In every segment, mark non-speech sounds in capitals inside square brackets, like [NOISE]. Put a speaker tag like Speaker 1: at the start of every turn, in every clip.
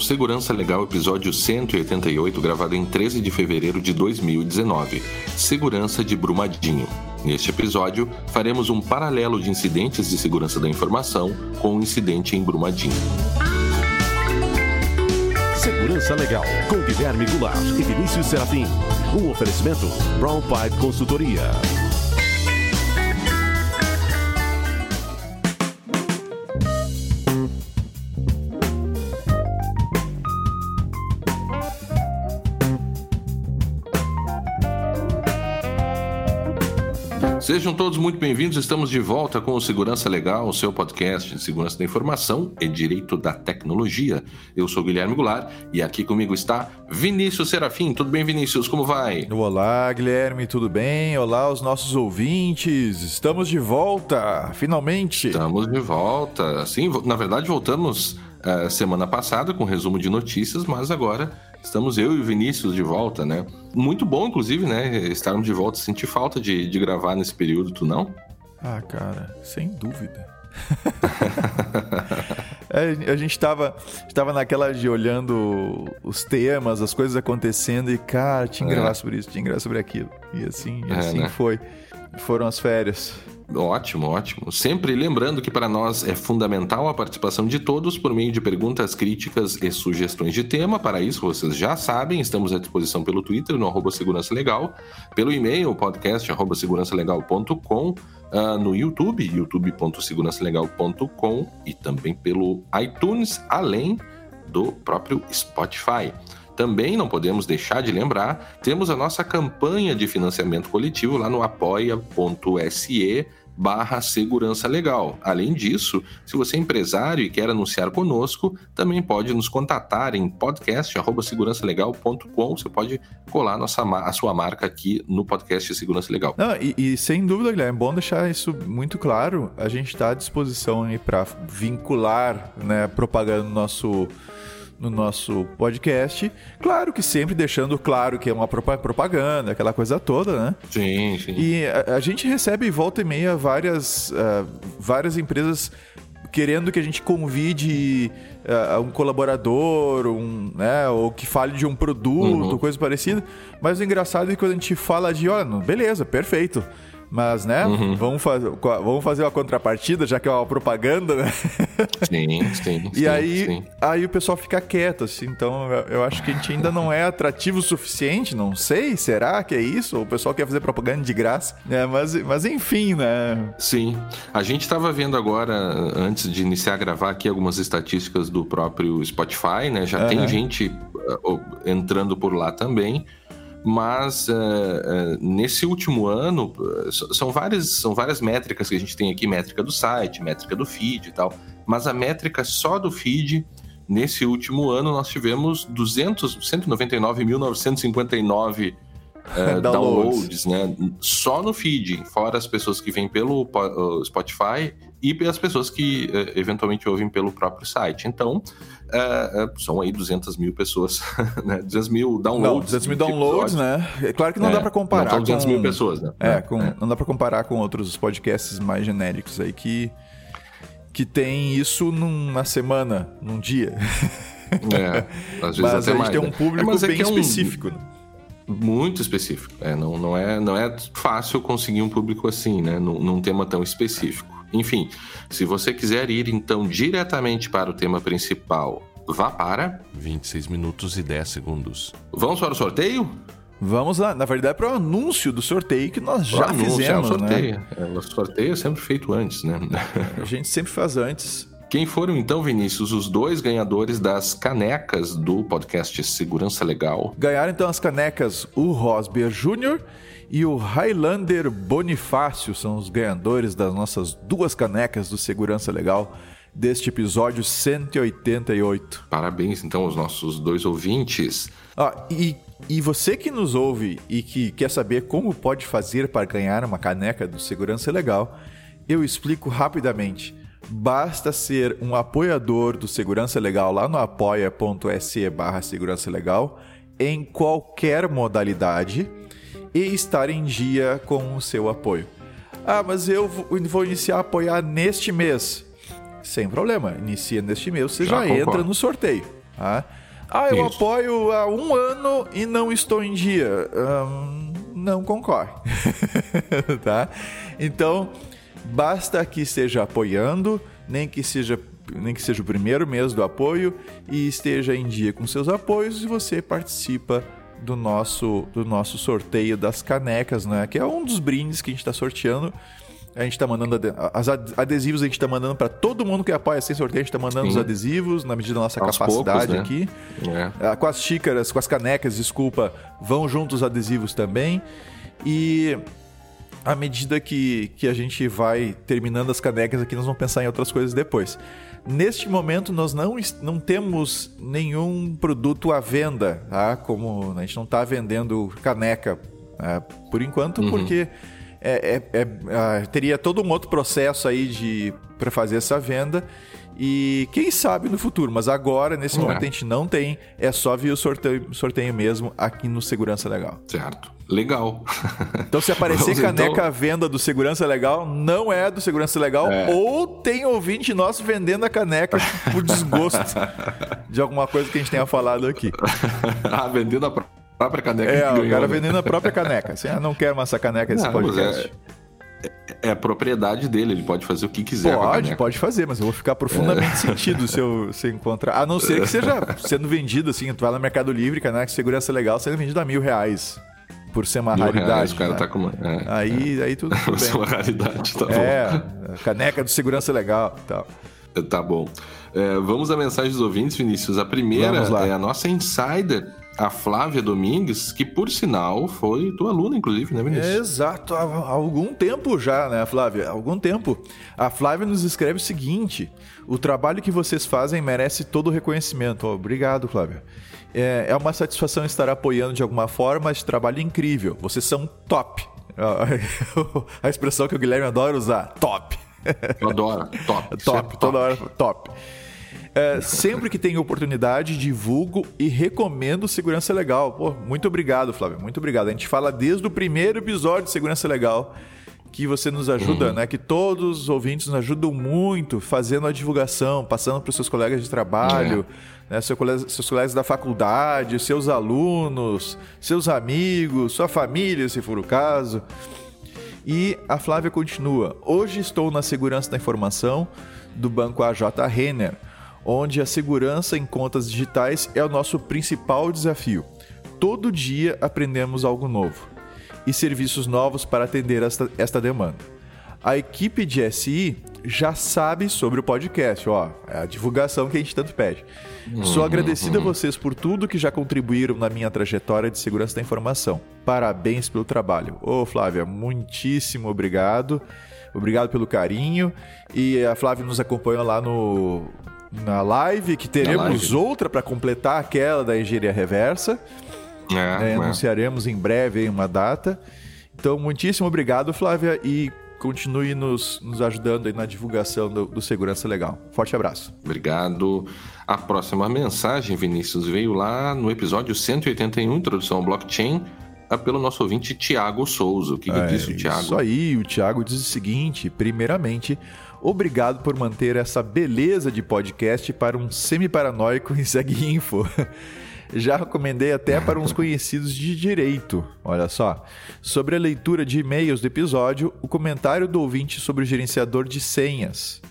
Speaker 1: Segurança Legal, episódio 188, gravado em 13 de fevereiro de 2019. Segurança de Brumadinho. Neste episódio, faremos um paralelo de incidentes de segurança da informação com o um incidente em Brumadinho.
Speaker 2: Segurança Legal, com Guilherme Goulart e Vinícius Serafim. Um oferecimento Brown Pipe Consultoria.
Speaker 1: Sejam todos muito bem-vindos. Estamos de volta com o Segurança Legal, o seu podcast de segurança da informação e direito da tecnologia. Eu sou Guilherme Goulart e aqui comigo está Vinícius Serafim. Tudo bem, Vinícius? Como vai?
Speaker 3: Olá, Guilherme, tudo bem? Olá, os nossos ouvintes. Estamos de volta, finalmente.
Speaker 1: Estamos de volta. Sim, na verdade, voltamos uh, semana passada com resumo de notícias, mas agora Estamos eu e o Vinícius de volta, né? Muito bom, inclusive, né? Estarmos de volta. Senti falta de, de gravar nesse período, tu não?
Speaker 3: Ah, cara, sem dúvida. [LAUGHS] é, a gente estava tava naquela de olhando os temas, as coisas acontecendo e, cara, tinha que gravar é. sobre isso, tinha que gravar sobre aquilo. E assim, é, assim né? foi. Foram as férias.
Speaker 1: Ótimo, ótimo. Sempre lembrando que para nós é fundamental a participação de todos por meio de perguntas, críticas e sugestões de tema. Para isso, vocês já sabem, estamos à disposição pelo Twitter, no arroba Segurança Legal, pelo e-mail, podcast segurançalegal.com, uh, no YouTube, youtube.segurançalegal.com e também pelo iTunes, além do próprio Spotify. Também não podemos deixar de lembrar, temos a nossa campanha de financiamento coletivo lá no apoia.se barra segurança legal. Além disso, se você é empresário e quer anunciar conosco, também pode nos contatar em podcast@segurançalegal.com. Você pode colar nossa, a sua marca aqui no podcast Segurança Legal.
Speaker 3: Não, e, e sem dúvida, Guilherme, é bom deixar isso muito claro. A gente está à disposição aí para vincular, né, propaganda no nosso no nosso podcast. Claro que sempre deixando claro que é uma propaganda, aquela coisa toda, né?
Speaker 1: Sim, sim.
Speaker 3: E a, a gente recebe volta e meia várias, uh, várias empresas querendo que a gente convide uh, um colaborador, um, né, ou que fale de um produto, uhum. coisa parecida. Mas o engraçado é que quando a gente fala de, olha, beleza, perfeito. Mas, né, uhum. vamos, faz, vamos fazer uma contrapartida, já que é uma propaganda, né?
Speaker 1: Sim, sim. [LAUGHS]
Speaker 3: e
Speaker 1: sim,
Speaker 3: aí,
Speaker 1: sim.
Speaker 3: aí o pessoal fica quieto, assim. Então, eu acho que a gente ainda não é atrativo o suficiente, não sei. Será que é isso? O pessoal quer fazer propaganda de graça? É, mas, mas enfim, né?
Speaker 1: Sim. A gente estava vendo agora, antes de iniciar a gravar aqui, algumas estatísticas do próprio Spotify, né? Já uhum. tem gente uh, entrando por lá também mas uh, uh, nesse último ano são várias, são várias métricas que a gente tem aqui, métrica do site, métrica do feed e tal, mas a métrica só do feed, nesse último ano nós tivemos 200, 199.959 uh, downloads, né? Só no feed, fora as pessoas que vêm pelo Spotify e as pessoas que uh, eventualmente ouvem pelo próprio site. Então, uh, são aí 200 mil pessoas, [LAUGHS] né? 200 mil downloads. Não,
Speaker 3: 200 mil downloads, né? É claro que não é, dá para comparar
Speaker 1: não, 200
Speaker 3: com...
Speaker 1: mil pessoas, né?
Speaker 3: É, com... é, não dá para comparar com outros podcasts mais genéricos aí que que tem isso numa semana, num dia.
Speaker 1: É, às [LAUGHS] vezes
Speaker 3: Mas
Speaker 1: até
Speaker 3: a gente
Speaker 1: mais,
Speaker 3: tem
Speaker 1: né?
Speaker 3: um público
Speaker 1: é,
Speaker 3: bem
Speaker 1: é um...
Speaker 3: específico. Né?
Speaker 1: Muito específico. É, não, não, é, não é fácil conseguir um público assim, né? Num, num tema tão específico. Enfim, se você quiser ir então diretamente para o tema principal, vá para
Speaker 2: 26 minutos e 10 segundos.
Speaker 1: Vamos para o sorteio?
Speaker 3: Vamos lá, na verdade, para o anúncio do sorteio que nós já anúncio, fizemos. É, o
Speaker 1: sorteio.
Speaker 3: Né?
Speaker 1: É, o sorteio é sempre feito antes, né?
Speaker 3: A gente sempre faz antes.
Speaker 1: Quem foram então, Vinícius, os dois ganhadores das canecas do podcast Segurança Legal?
Speaker 3: Ganharam então as canecas o Rosber Júnior e o Highlander Bonifácio, são os ganhadores das nossas duas canecas do Segurança Legal deste episódio 188.
Speaker 1: Parabéns então aos nossos dois ouvintes.
Speaker 3: Ah, e, e você que nos ouve e que quer saber como pode fazer para ganhar uma caneca do Segurança Legal, eu explico rapidamente. Basta ser um apoiador do Segurança Legal lá no apoia.se barra Segurança Legal em qualquer modalidade e estar em dia com o seu apoio. Ah, mas eu vou iniciar a apoiar neste mês. Sem problema, inicia neste mês, você já, já entra no sorteio. Tá? Ah, eu Isso. apoio há um ano e não estou em dia. Não concorre. [LAUGHS] tá? Então, basta que esteja apoiando, nem que seja nem que seja o primeiro mês do apoio e esteja em dia com seus apoios e você participa do nosso do nosso sorteio das canecas, né? Que é um dos brindes que a gente está sorteando a gente tá mandando as adesivos, a gente tá mandando para todo mundo que apoia sem sorteio, a gente tá mandando Sim. os adesivos na medida da nossa Aos capacidade poucos, né? aqui. É. Ah, com as xícaras, com as canecas, desculpa, vão juntos os adesivos também. E à medida que, que a gente vai terminando as canecas aqui, nós vamos pensar em outras coisas depois. Neste momento, nós não, não temos nenhum produto à venda, tá? Como a gente não está vendendo caneca é, por enquanto, uhum. porque é, é, é, teria todo um outro processo aí de para fazer essa venda. E quem sabe no futuro, mas agora, nesse momento, a gente não tem. É só via o sorteio, sorteio mesmo aqui no Segurança Legal.
Speaker 1: Certo. Legal.
Speaker 3: Então, se aparecer Vamos, caneca então... à venda do Segurança Legal, não é do Segurança Legal, é. ou tem ouvinte nosso vendendo a caneca por desgosto [LAUGHS] de alguma coisa que a gente tenha falado aqui.
Speaker 1: ah, vendendo a própria caneca.
Speaker 3: É, o cara vendendo a própria caneca. Assim, ah, não quero mais essa caneca desse não, podcast.
Speaker 1: É, é, a propriedade dele, ele pode fazer o que quiser.
Speaker 3: Pode, pode fazer, mas eu vou ficar profundamente é. sentido se eu se encontrar. A não ser que seja [LAUGHS] sendo vendido assim, tu vai no Mercado Livre, caneca de segurança legal, sendo vendido a mil reais. Por ser uma mil raridade. Reais, o
Speaker 1: cara né? tá com uma...
Speaker 3: é, aí, aí tudo, tudo bem. [LAUGHS]
Speaker 1: uma raridade, tá
Speaker 3: é, bom. caneca de segurança legal e tal.
Speaker 1: Tá bom. É, vamos a mensagem dos ouvintes, Vinícius. A primeira é a nossa insider a Flávia Domingues, que por sinal foi tua aluna, inclusive, né, Vinícius?
Speaker 3: Exato, há, algum tempo já, né, Flávia? Há algum tempo. A Flávia nos escreve o seguinte: o trabalho que vocês fazem merece todo o reconhecimento. Oh, obrigado, Flávia. É, é uma satisfação estar apoiando de alguma forma este trabalho incrível. Vocês são top. [LAUGHS] [LAUGHS] A expressão que o Guilherme adora usar: top.
Speaker 1: Eu adoro, top. [LAUGHS]
Speaker 3: top, top, toda hora, top. É, sempre que tenho oportunidade, divulgo e recomendo Segurança Legal. Pô, muito obrigado, Flávio. Muito obrigado. A gente fala desde o primeiro episódio de Segurança Legal que você nos ajuda, uhum. né? Que todos os ouvintes nos ajudam muito fazendo a divulgação, passando para os seus colegas de trabalho, é. né? seus, colegas, seus colegas da faculdade, seus alunos, seus amigos, sua família, se for o caso. E a Flávia continua. Hoje estou na segurança da informação do banco AJ Renner onde a segurança em contas digitais é o nosso principal desafio. Todo dia aprendemos algo novo e serviços novos para atender esta, esta demanda. A equipe de SI já sabe sobre o podcast, ó, é a divulgação que a gente tanto pede. Uhum, Sou agradecido uhum. a vocês por tudo que já contribuíram na minha trajetória de segurança da informação. Parabéns pelo trabalho. Ô, Flávia, muitíssimo obrigado. Obrigado pelo carinho. E a Flávia nos acompanhou lá no na live, que teremos live. outra para completar aquela da engenharia reversa. É, é, anunciaremos em breve uma data. Então, muitíssimo obrigado, Flávia, e continue nos, nos ajudando aí na divulgação do, do, Segurança Legal. Forte abraço.
Speaker 1: Obrigado. A próxima mensagem, Vinícius, veio lá no episódio 181, Introdução ao Blockchain, pelo nosso ouvinte Tiago Souza. O que, que é, disse o Tiago?
Speaker 3: Isso aí, o Tiago diz o seguinte: primeiramente, Obrigado por manter essa beleza de podcast para um semi-paranoico em Segue Info. [LAUGHS] Já recomendei até para uns conhecidos de direito. Olha só. Sobre a leitura de e-mails do episódio, o comentário do ouvinte sobre o gerenciador de senhas.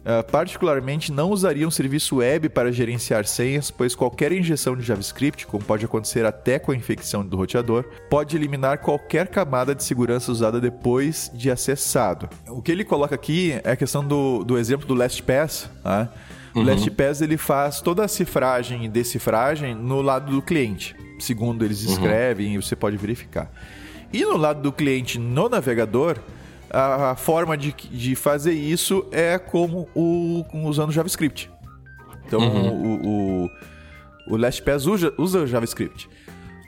Speaker 3: Uh, particularmente, não usaria um serviço web para gerenciar senhas, pois qualquer injeção de JavaScript, como pode acontecer até com a infecção do roteador, pode eliminar qualquer camada de segurança usada depois de acessado. O que ele coloca aqui é a questão do, do exemplo do LastPass. Né? Uhum. O LastPass ele faz toda a cifragem e decifragem no lado do cliente, segundo eles uhum. escrevem uhum. e você pode verificar. E no lado do cliente no navegador, a, forma de, de fazer isso é como o, usando JavaScript. Então uhum. o, o, o LastPass usa, usa JavaScript.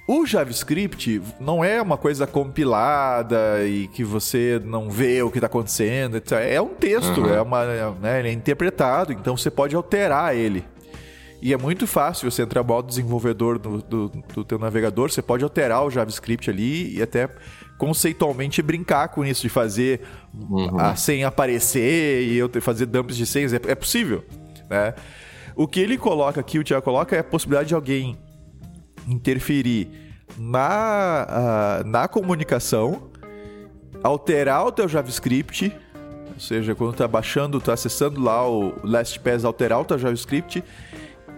Speaker 3: O JavaScript não é uma coisa compilada e que você não vê o que está acontecendo. É um texto, uhum. é uma, né, ele é interpretado, então você pode alterar ele. E é muito fácil você entrar no modo desenvolvedor do, do, do teu navegador, você pode alterar o JavaScript ali e até conceitualmente brincar com isso, de fazer uhum. a senha aparecer e eu fazer dumps de senhas. É, é possível, né? O que ele coloca aqui, o Tiago coloca, é a possibilidade de alguém interferir na, uh, na comunicação, alterar o teu JavaScript, ou seja, quando está baixando, está acessando lá o LastPass, alterar o teu JavaScript,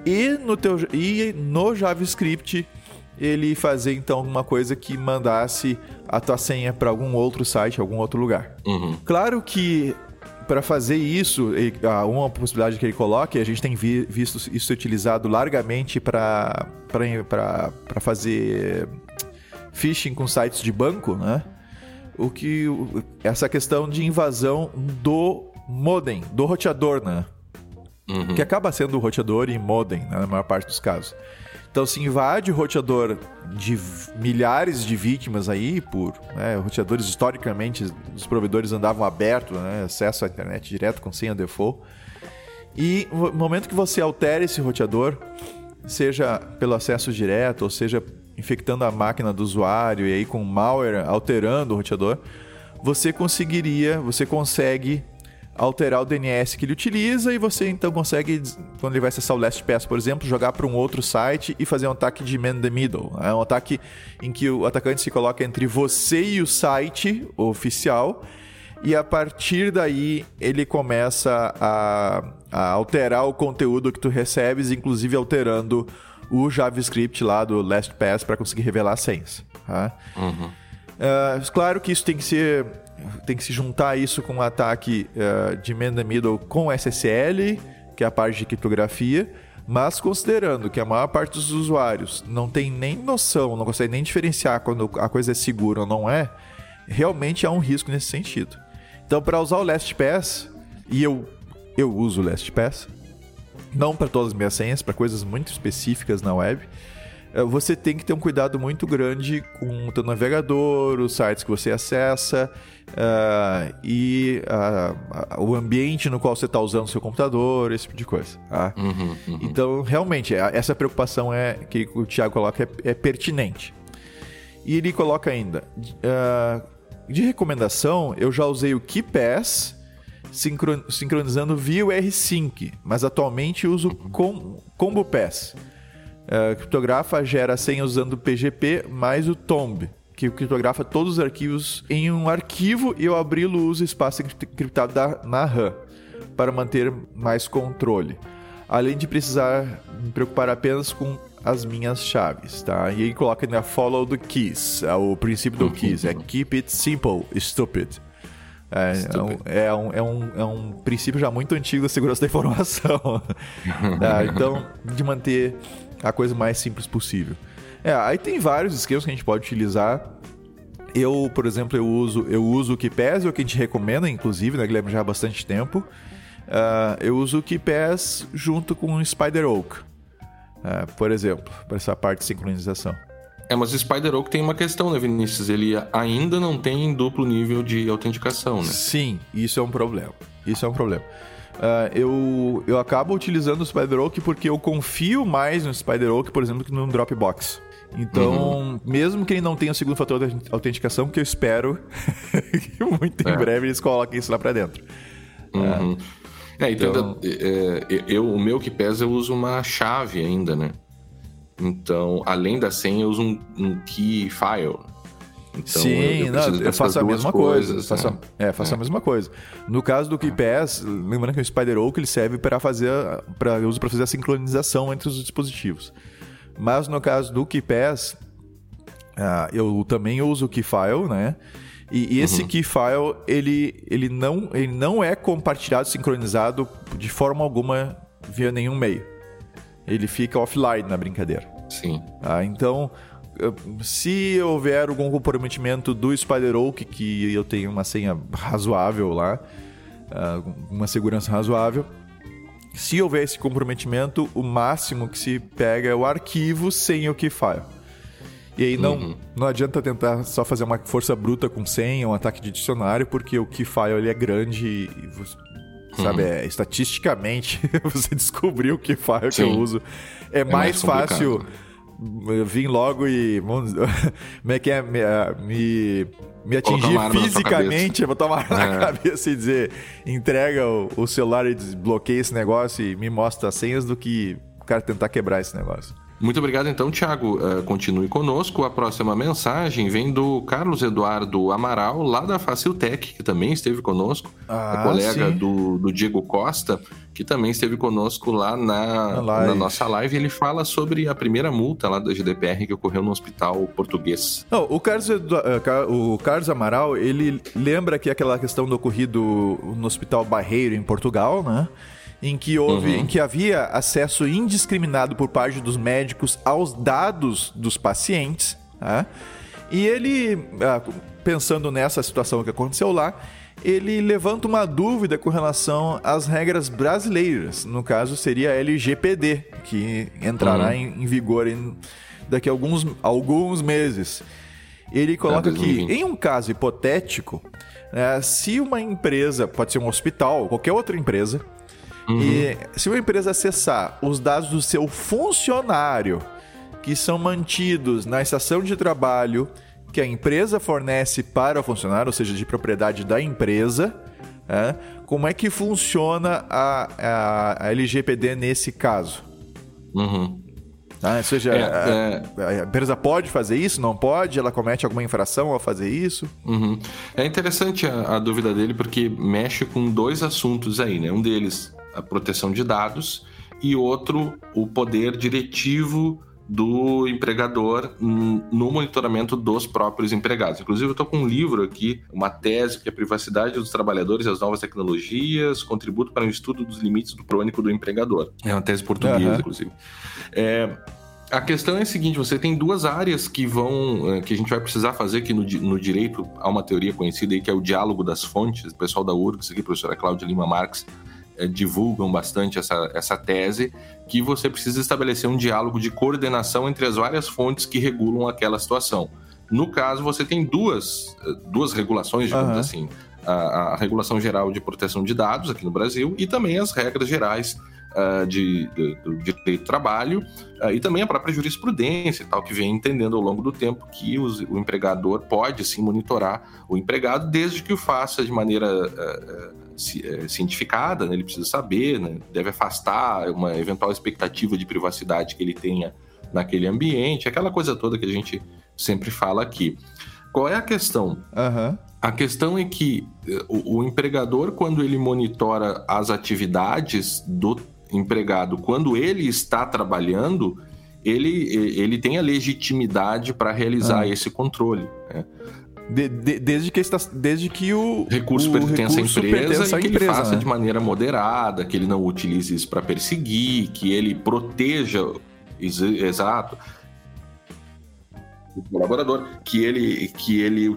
Speaker 3: e no, teu, e no JavaScript ele fazer então alguma coisa que mandasse a tua senha para algum outro site, algum outro lugar.
Speaker 1: Uhum.
Speaker 3: Claro que para fazer isso, uma possibilidade que ele coloca, a gente tem visto isso utilizado largamente para fazer phishing com sites de banco, né? O que essa questão de invasão do modem, do roteador, né? Uhum. Que acaba sendo o roteador e modem, né, na maior parte dos casos. Então se invade o roteador de milhares de vítimas aí, por né, roteadores historicamente, os provedores andavam abertos, né, acesso à internet direto com senha default. E no momento que você altera esse roteador, seja pelo acesso direto, ou seja infectando a máquina do usuário e aí com malware alterando o roteador, você conseguiria, você consegue alterar o DNS que ele utiliza e você então consegue, quando ele vai acessar o LastPass, por exemplo, jogar para um outro site e fazer um ataque de man the middle. É um ataque em que o atacante se coloca entre você e o site oficial e a partir daí ele começa a, a alterar o conteúdo que tu recebes, inclusive alterando o JavaScript lá do LastPass para conseguir revelar senhas. Tá?
Speaker 1: Uhum.
Speaker 3: Uh, claro que isso tem que ser tem que se juntar isso com um ataque uh, de man middle com SSL, que é a parte de criptografia, mas considerando que a maior parte dos usuários não tem nem noção, não consegue nem diferenciar quando a coisa é segura ou não é, realmente há um risco nesse sentido. Então, para usar o LastPass, e eu, eu uso o LastPass, não para todas as minhas senhas, para coisas muito específicas na web, é, você tem que ter um cuidado muito grande com o teu navegador, os sites que você acessa uh, e uh, o ambiente no qual você está usando o seu computador, esse tipo de coisa. Tá?
Speaker 1: Uhum, uhum.
Speaker 3: Então, realmente, é, essa preocupação é que o Thiago coloca é, é pertinente. E ele coloca ainda, uh, de recomendação, eu já usei o KeePass sincronizando via o R-Sync, mas atualmente uso com Combo Pass. Criptografa gera senha usando o PGP mais o Tomb, que criptografa todos os arquivos em um arquivo e eu abri-lo uso espaço encriptado da, na RAM para manter mais controle. Além de precisar me preocupar apenas com as minhas chaves, tá? E aí coloca na follow the keys, é o princípio do keys, é [LAUGHS] keep it simple, stupid. É, é, um, é, um, é, um, é um princípio já muito antigo da segurança da informação. tá? [LAUGHS] Então, de manter a coisa mais simples possível. É, aí tem vários esquemas que a gente pode utilizar. Eu, por exemplo, eu uso, eu uso o KeePass, é o que a gente recomenda, inclusive, né, Guilherme, já há bastante tempo. Uh, eu uso o KeePass junto com o Spider Oak, uh, por exemplo, para essa parte de sincronização.
Speaker 1: É, mas o Spider Oak tem uma questão, né, Vinícius? Ele ainda não tem duplo nível de autenticação, né?
Speaker 3: Sim, isso é um problema. Isso é um problema. Uh, eu, eu acabo utilizando o SpiderOak porque eu confio mais no SpiderOak, por exemplo, que no Dropbox. Então, uhum. mesmo que ele não tenha o segundo fator de autenticação, que eu espero [LAUGHS] que muito em é. breve eles coloquem isso lá para dentro.
Speaker 1: Uhum. É, então, então é, é, eu, o meu que pesa eu uso uma chave ainda, né? Então, além da senha, eu uso um, um key file.
Speaker 3: Então, Sim, eu, não, eu faço a mesma coisa. Né? Faço, é, faço é. a mesma coisa. No caso do KeyPass, lembrando que o Spider Oak ele serve para fazer para uso para fazer a sincronização entre os dispositivos. Mas no caso do KeyPass, uh, eu também uso o Keyfile, né? E, e esse uhum. Keyfile ele, ele, não, ele não é compartilhado, sincronizado de forma alguma via nenhum meio. Ele fica offline na brincadeira.
Speaker 1: Sim.
Speaker 3: Ah, então, se houver algum comprometimento do Spider Oak, que eu tenho uma senha razoável lá, ah, uma segurança razoável, se houver esse comprometimento, o máximo que se pega é o arquivo sem o keyfile. E aí não, uhum. não adianta tentar só fazer uma força bruta com senha, um ataque de dicionário, porque o keyfile ele é grande e, sabe, uhum. é, estatisticamente [LAUGHS] você descobriu o keyfile que eu uso. É, é mais, mais fácil vir logo e. [LAUGHS] Como é que é? Me, me, me atingir fisicamente, botar uma arma é. na cabeça e dizer: entrega o, o celular e desbloqueia esse negócio e me mostra as senhas do que o cara tentar quebrar esse negócio.
Speaker 1: Muito obrigado, então, Thiago. Uh, continue conosco. A próxima mensagem vem do Carlos Eduardo Amaral, lá da Faciltech, que também esteve conosco. Ah, é colega do, do, Diego Costa, que também esteve conosco lá na, na, na, nossa live. Ele fala sobre a primeira multa lá da GDPR que ocorreu no hospital português.
Speaker 3: Não, o, Carlos Edu... Eh, o Carlos Amaral, ele lembra que aquela questão do ocorrido no Hospital Barreiro, em Portugal, né? Em que houve, uhum. em que havia acesso indiscriminado por parte dos médicos aos dados dos pacientes. Tá? E ele, ah, pensando nessa situação que aconteceu lá, ele levanta uma dúvida com relação às regras brasileiras. No caso, seria a LGPD, que entrará uhum. em, em, vigor em, daqui a alguns, alguns meses. Ele coloca é que, em um caso hipotético, né, se uma empresa, pode ser um hospital, qualquer outra empresa, Uhum. E se uma empresa acessar os dados do seu funcionário, que são mantidos na estação de trabalho que a empresa fornece para o funcionário, ou seja, de propriedade da empresa, é, como é que funciona a, a, a LGPD nesse caso?
Speaker 1: Uhum.
Speaker 3: Ah, ou seja, é, a, é... a, empresa pode fazer isso, não pode? Ela comete alguma infração ao fazer isso?
Speaker 1: Uhum. É interessante a, a, dúvida dele porque mexe com dois assuntos aí, né? Um deles a proteção de dados, e outro, o poder diretivo do empregador no monitoramento dos próprios empregados. Inclusive, eu estou com um livro aqui, uma tese que é a privacidade dos trabalhadores e as novas tecnologias, contributo para o estudo dos limites do crônico do empregador. É uma tese portuguesa, uhum. inclusive. É, a questão é a seguinte: você tem duas áreas que vão. É, que a gente vai precisar fazer aqui no, no direito. Há uma teoria conhecida aí que é o diálogo das fontes. O pessoal da URGS, aqui, a professora Cláudia Lima Marques, divulgam bastante essa, essa tese, que você precisa estabelecer um diálogo de coordenação entre as várias fontes que regulam aquela situação. No caso, você tem duas, eh, duas regulações, digamos uhum. assim. A, a, regulação geral de proteção de dados aqui no Brasil e também as regras gerais uh, de, de, do direito do trabalho uh, e também a própria jurisprudência e tal, que vem entendendo ao longo do tempo que os, o empregador pode sim monitorar o empregado desde que o faça de maneira uh, cientificada, né? ele precisa saber, né? deve afastar uma eventual expectativa de privacidade que ele tenha naquele ambiente, aquela coisa toda que a gente sempre fala aqui. Qual é a questão?
Speaker 3: Uhum.
Speaker 1: A questão é que eh, o, o, empregador, quando ele monitora as atividades do empregado, quando ele está trabalhando, ele, ele tem a legitimidade para realizar uhum. esse controle. Né?
Speaker 3: De, de, desde, que está, desde que o
Speaker 1: recurso o pertence recurso à empresa pertence e que empresa, ele faça né? de maneira moderada, que ele não utilize isso para perseguir, que ele proteja. Exato o colaborador, que ele, que ele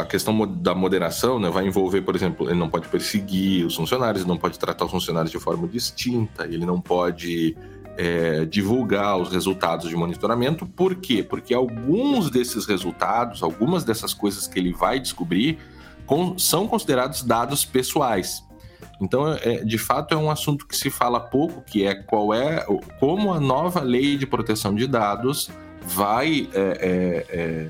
Speaker 1: a questão da moderação né, vai envolver, por exemplo, ele não pode perseguir os funcionários, ele não pode tratar os funcionários de forma distinta, ele não pode é, divulgar os resultados de monitoramento. Por quê? Porque alguns desses resultados, algumas dessas coisas que ele vai descobrir, com, são considerados dados pessoais. Então, é, de fato, é um assunto que se fala pouco, que é qual é como a nova lei de proteção de dados vai é, é, é,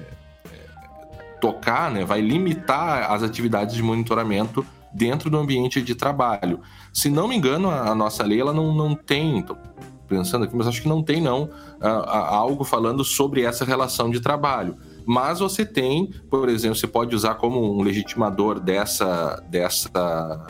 Speaker 1: tocar, né, vai limitar as atividades de monitoramento dentro do ambiente de trabalho. Se não me engano, a, nossa lei ela não, não tem, pensando aqui, mas acho que não tem não algo falando sobre essa relação de trabalho. Mas você tem, por exemplo, você pode usar como um legitimador dessa, dessa,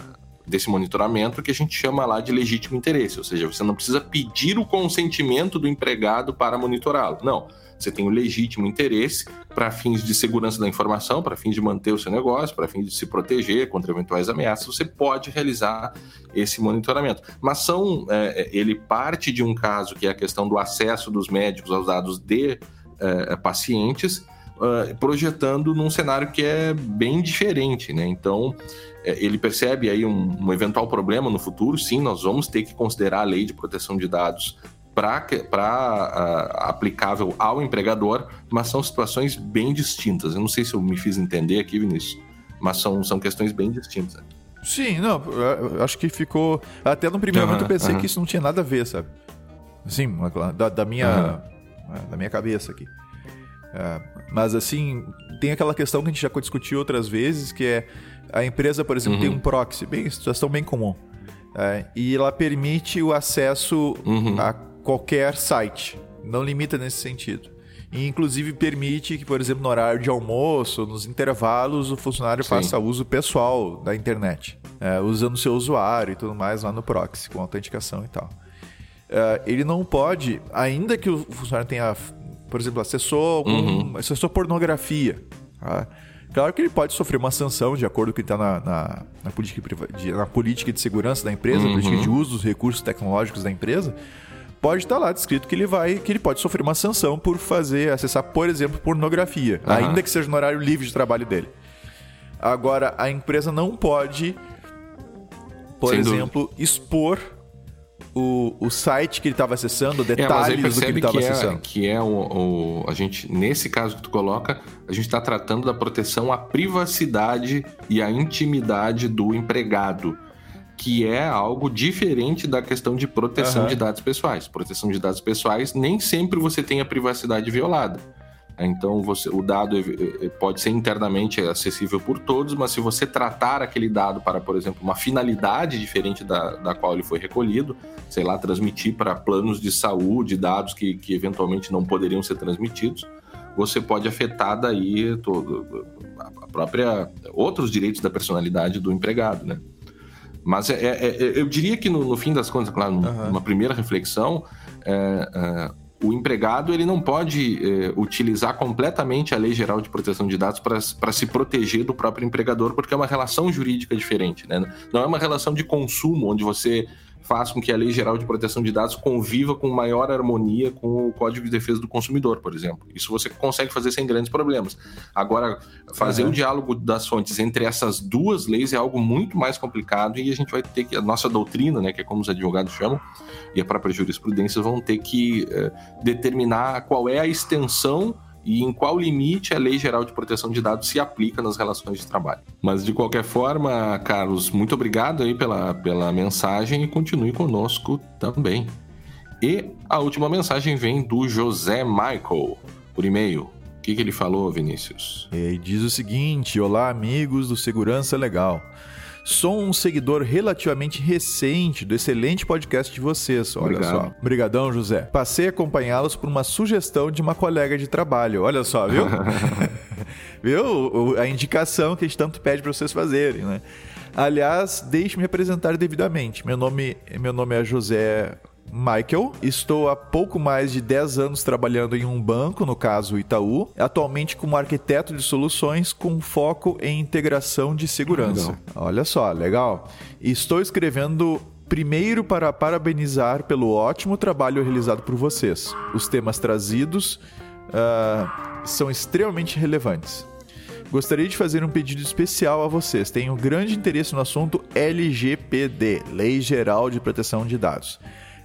Speaker 1: desse monitoramento que a gente chama lá de legítimo interesse, ou seja, você não precisa pedir o consentimento do empregado para monitorá-lo. Não, você tem o legítimo interesse para fins de segurança da informação, para fins de manter o seu negócio, para fins de se proteger contra eventuais ameaças, você pode realizar esse monitoramento. Mas são, é, é ele parte de um caso que é a questão do acesso dos médicos aos dados de é, pacientes, uh, projetando num cenário que é bem diferente, né? Então, é, ele percebe aí um, um, eventual problema no futuro, sim, nós vamos ter que considerar a lei de proteção de dados para uh, aplicável ao empregador, mas são situações bem distintas. Eu não sei se eu me fiz entender aqui, Vinícius, mas são, são questões bem distintas.
Speaker 3: Sim, não, acho que ficou. Até no primeiro uhum, momento eu pensei uhum. que isso não tinha nada a ver, sabe? Sim, da, da minha. Uhum. da minha cabeça aqui. É, mas assim, tem aquela questão que a gente já discutiu outras vezes, que é a empresa, por exemplo, uhum. tem um proxy, bem, situação bem comum. É, e ela permite o acesso uhum. a qualquer site. Não limita nesse sentido. E, inclusive, permite que, por exemplo, no horário de almoço, nos intervalos, o funcionário Sim. faça uso pessoal da internet, é, usando seu usuário e tudo mais lá no proxy, com autenticação e tal. É, ele não pode, ainda que o funcionário tenha, por exemplo, acessou, algum, uhum. acessou pornografia. Tá? Claro que ele pode sofrer uma sanção de acordo com o que está na, na, na, política, de, na política de segurança da empresa, uhum. política de uso dos recursos tecnológicos da empresa, pode estar lá descrito que ele vai, que ele pode sofrer uma sanção por fazer, acessar, por exemplo, pornografia, uhum. ainda que seja no horário livre de trabalho dele. Agora, a empresa não pode, por Sem exemplo, dúvida. expor o, o site que ele estava acessando, detalhes é, do que ele estava é, acessando.
Speaker 1: Que é o, o, a gente nesse caso que tu coloca, a gente está tratando da proteção à privacidade e à intimidade do empregado que é algo diferente da questão de proteção uhum. de dados pessoais. Proteção de dados pessoais, nem sempre você tem a privacidade violada. Então, você, o dado pode ser internamente acessível por todos, mas se você tratar aquele dado para, por exemplo, uma finalidade diferente da, da qual ele foi recolhido, sei lá, transmitir para planos de saúde dados que, que eventualmente não poderiam ser transmitidos, você pode afetar daí todo, a própria outros direitos da personalidade do empregado, né? Mas é, é, é, eu diria que no, no, fim das contas, claro, uhum. numa primeira reflexão, é, é, o empregado ele não pode utilizar completamente a Lei Geral de Proteção de Dados para se proteger do próprio empregador, porque é uma relação jurídica diferente. Né? Não é uma relação de consumo, onde você faz com que a Lei Geral de Proteção de Dados conviva com maior harmonia com o Código de Defesa do Consumidor, por exemplo. Isso você consegue fazer sem grandes problemas. Agora, fazer uhum. o diálogo das fontes entre essas duas leis é algo muito mais complicado e a gente vai ter que, a nossa doutrina, né, que é como os advogados chamam, e a própria jurisprudência vão ter que eh, determinar qual é a extensão e em qual limite a Lei Geral de Proteção de Dados se aplica nas relações de trabalho. Mas de qualquer forma, Carlos, muito obrigado aí pela, pela mensagem e continue conosco também. E a última mensagem vem do José Michael, por e-mail. O que, que ele falou, Vinícius?
Speaker 3: Ele diz o seguinte: Olá, amigos do Segurança Legal. Sou um seguidor relativamente recente do excelente podcast de vocês. Olha Obrigado. só. Obrigadão, José. Passei a acompanhá-los por uma sugestão de uma colega de trabalho. Olha só, viu? [LAUGHS] viu? A indicação que a gente tanto pede para vocês fazerem, né? Aliás, deixe-me apresentar devidamente. Meu nome, meu nome é José Michael. Estou há pouco mais de 10 anos trabalhando em um banco, no caso Itaú, atualmente como arquiteto de soluções com foco em integração de segurança. Legal. Olha só, legal. Estou escrevendo primeiro para parabenizar pelo ótimo trabalho realizado por vocês. Os temas trazidos uh, são extremamente relevantes. Gostaria de fazer um pedido especial a vocês. Tenho grande interesse no assunto LGPD, Lei Geral de Proteção de Dados.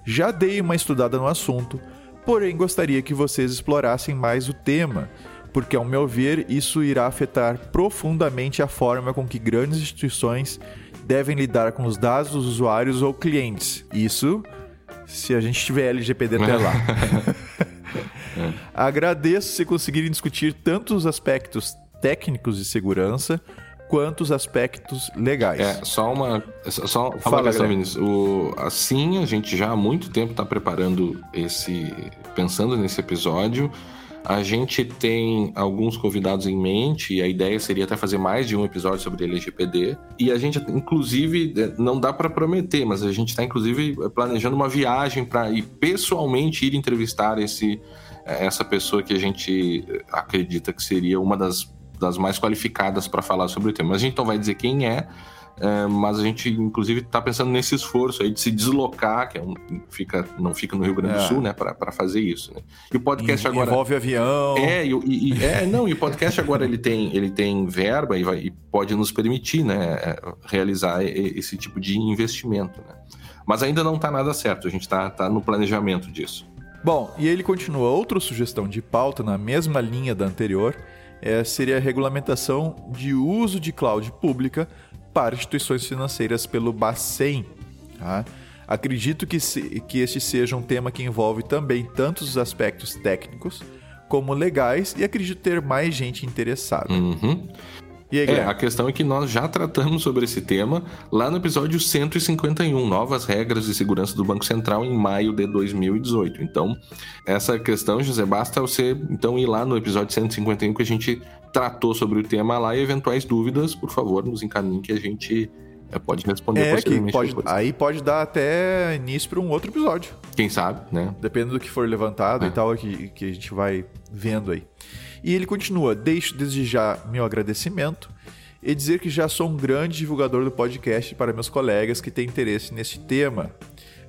Speaker 3: Já dei uma estudada no assunto, porém gostaria que vocês explorassem mais o tema, porque, ao meu ver, isso irá afetar profundamente a forma com que grandes instituições devem lidar com os dados dos usuários ou clientes. Isso se a gente tiver LGPD até lá. [LAUGHS] Agradeço se conseguirem discutir tanto os aspectos técnicos de segurança quanto os aspectos legais.
Speaker 1: É, só uma, só uma Fala, questão, Vinícius. O, assim, a gente já há muito tempo está preparando esse. pensando nesse episódio. A gente tem alguns convidados em mente e a ideia seria até fazer mais de um episódio sobre LGPD. E a gente, inclusive, é, não dá para prometer, mas a gente está, inclusive, planejando uma viagem para ir pessoalmente ir entrevistar esse, é, essa pessoa que a gente acredita que seria uma das das mais qualificadas para falar sobre o tema. Mas a gente não vai dizer quem é, é mas a gente inclusive está pensando nesse esforço aí de se deslocar, que é um, fica, não fica no Rio Grande do é. Sul, né, para fazer isso. Né?
Speaker 3: E o podcast agora envolve avião.
Speaker 1: É, e, e, é, não, e o podcast agora ele tem, ele tem verba e, vai, e pode nos permitir, né, é, realizar esse tipo de investimento, né? Mas ainda não está nada certo. A gente está tá no planejamento disso.
Speaker 3: Bom, e ele continua outra sugestão de pauta na mesma linha da anterior é, seria a regulamentação de uso de cloud pública para instituições financeiras pelo Bacen. Tá? Acredito que, se, que este seja um tema que envolve também tanto os aspectos técnicos como legais e acredito ter mais gente interessada.
Speaker 1: Uhum. Aí, é, a questão é que nós já tratamos sobre esse tema lá no episódio 151, Novas Regras de Segurança do Banco Central, em maio de 2018. Então, essa questão, José, basta você então ir lá no episódio 151 que a gente tratou sobre o tema lá e eventuais dúvidas, por favor, nos encaminhe que a gente é, pode responder
Speaker 3: é, que pode, Aí pode dar até início para um outro episódio.
Speaker 1: Quem sabe, né?
Speaker 3: Depende do que for levantado é. e tal, que, que a gente vai vendo aí. E ele continua: Deixo desde já meu agradecimento e dizer que já sou um grande divulgador do podcast para meus colegas que têm interesse nesse tema.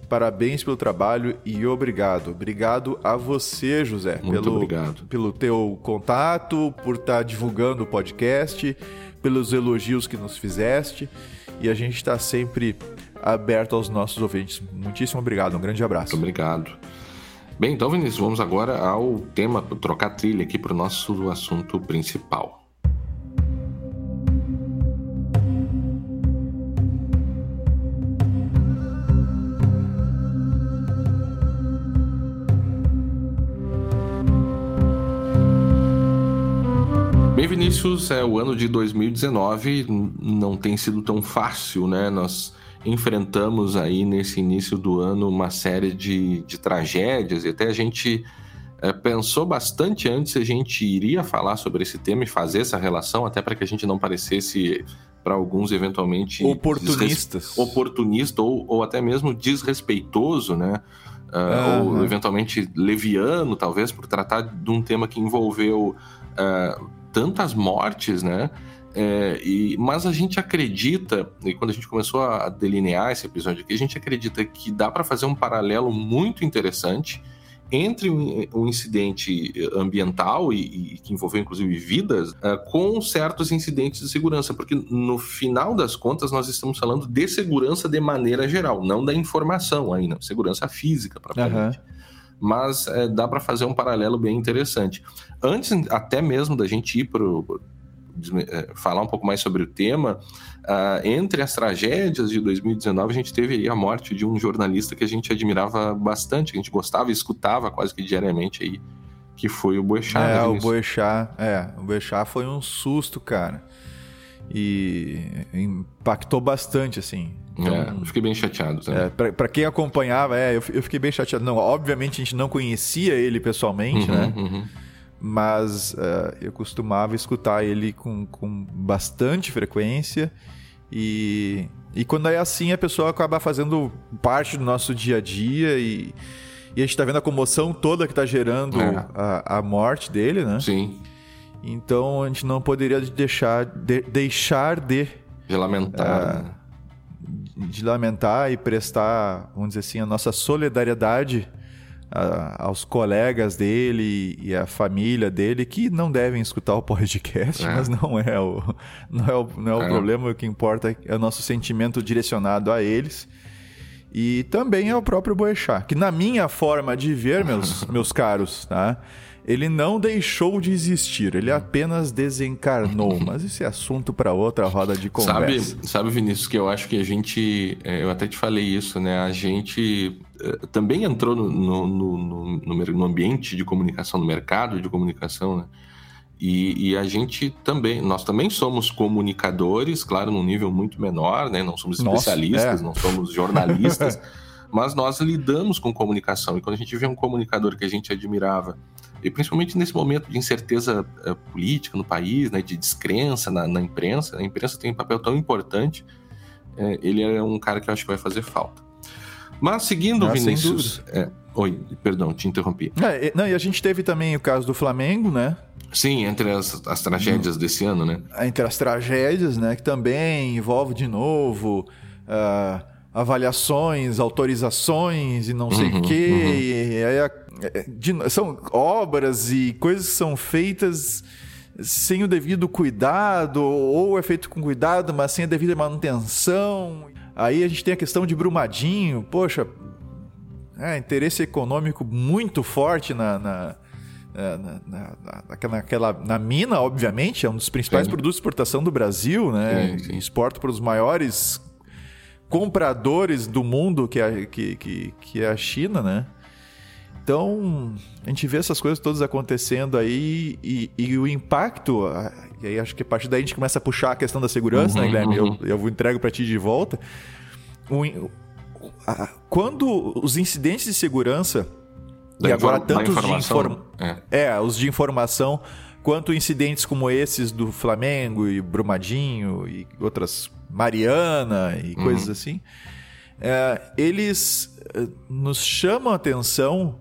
Speaker 3: Parabéns pelo trabalho e obrigado. Obrigado a você, José,
Speaker 1: Muito
Speaker 3: pelo,
Speaker 1: obrigado.
Speaker 3: pelo teu contato, por estar divulgando o podcast, pelos elogios que nos fizeste. E a gente está sempre aberto aos nossos ouvintes. Muitíssimo obrigado, um grande abraço.
Speaker 1: Muito obrigado. Bem, então, Vinícius, vamos agora ao tema, trocar trilha aqui para o nosso assunto principal. Bem, Vinícius, é o ano de 2019 não tem sido tão fácil, né? Nós enfrentamos aí nesse início do ano uma série de, de tragédias e até a gente é, pensou bastante antes se a gente iria falar sobre esse tema e fazer essa relação, até para que a gente não parecesse para alguns eventualmente
Speaker 3: oportunistas,
Speaker 1: oportunista ou, ou até mesmo desrespeitoso, né? Uh, uhum. Ou eventualmente leviano, talvez, por tratar de um tema que envolveu uh, tantas mortes, né? É, e, mas a gente acredita, e quando a gente começou a delinear esse episódio aqui, a gente acredita que dá para fazer um paralelo muito interessante entre um, incidente ambiental e, e, que envolveu inclusive vidas uh, com certos incidentes de segurança, porque no final das contas nós estamos falando de segurança de maneira geral, não da informação ainda, segurança física propriamente. Uhum. Mas uh, dá para fazer um paralelo bem interessante. Antes até mesmo da gente ir para é, falar um pouco mais sobre o tema, uh, entre as tragédias de 2019, a gente teve a morte de um jornalista que a gente admirava bastante, que a gente gostava e escutava quase que diariamente aí, que foi o Boechat.
Speaker 3: É, o Boechat, é, o Boechat foi um susto, cara. E impactou bastante, assim.
Speaker 1: Então, é, eu fiquei bem chateado também.
Speaker 3: É, pra, pra, quem acompanhava, é, eu, eu, fiquei bem chateado. Não, obviamente a gente não conhecia ele pessoalmente,
Speaker 1: uhum,
Speaker 3: né?
Speaker 1: Uhum
Speaker 3: mas uh, eu costumava escutar ele com, com bastante frequência e, e quando é assim a pessoa acaba fazendo parte do nosso dia a dia e, e a gente está vendo a comoção toda que está gerando é. a, a morte dele, né?
Speaker 1: Sim.
Speaker 3: Então a gente não poderia deixar de, deixar de,
Speaker 1: de lamentar. Uh,
Speaker 3: de lamentar e prestar, vamos dizer assim, a nossa solidariedade a, aos colegas dele e a família dele que não devem escutar o podcast, [LAUGHS] é. mas não é o, não é o, não é o é. problema. O que importa é o nosso sentimento direcionado a eles. E também é o próprio Boechat, que na minha forma de ver, meus, [LAUGHS] meus caros, tá? Ele não deixou de existir, ele apenas desencarnou. [LAUGHS] Mas esse é assunto para outra roda de conversa.
Speaker 1: Sabe, sabe, Vinícius, que eu acho que a gente. É, eu até te falei isso, né? A gente é, também entrou no, no, no, no, ambiente de comunicação, no mercado de comunicação, né? E, e, a gente também, nós também somos comunicadores, claro, num nível muito menor, né? Não somos especialistas, Nossa, é. não somos jornalistas, [LAUGHS] mas nós lidamos com comunicação. E quando a gente vê um comunicador que a gente admirava e principalmente nesse momento de incerteza uh, política no país, né, de descrença na, na, imprensa, a imprensa tem um papel tão importante, uh, ele é um cara que eu acho que vai fazer falta. Mas seguindo, ah, Vinícius... É, oi, perdão, te interrompi.
Speaker 3: É, não, e a gente teve também o caso do Flamengo, né?
Speaker 1: Sim, entre as, as tragédias hum. desse ano, né?
Speaker 3: Entre as tragédias, né, que também envolve de novo... Uh avaliações, autorizações e não sei o uhum, quê. Uhum. E aí a, de, são obras e coisas que são feitas sem o devido cuidado, ou é feito com cuidado, mas sem a devida manutenção. Aí a gente tem a questão de Brumadinho, poxa, é, interesse econômico muito forte na, na, na, na, naquela, na mina, obviamente, é um dos principais sim. produtos de exportação do Brasil, né? Sim, sim. Exporta para os maiores compradores do mundo que é, que, que, que é a China, né? Então, a gente vê essas coisas todas acontecendo aí e, e o impacto. E aí acho que a partir daí a gente começa a puxar a questão da segurança, né, uhum, né, Guilherme? Uhum. Eu, eu entrego para ti de volta. O, a, quando os incidentes de segurança. Da e agora tanto os de informação. É. é, os de informação, quanto incidentes como esses do Flamengo e Brumadinho e outras. Mariana e uhum. coisas assim. É, eles eh, nos chamam a atenção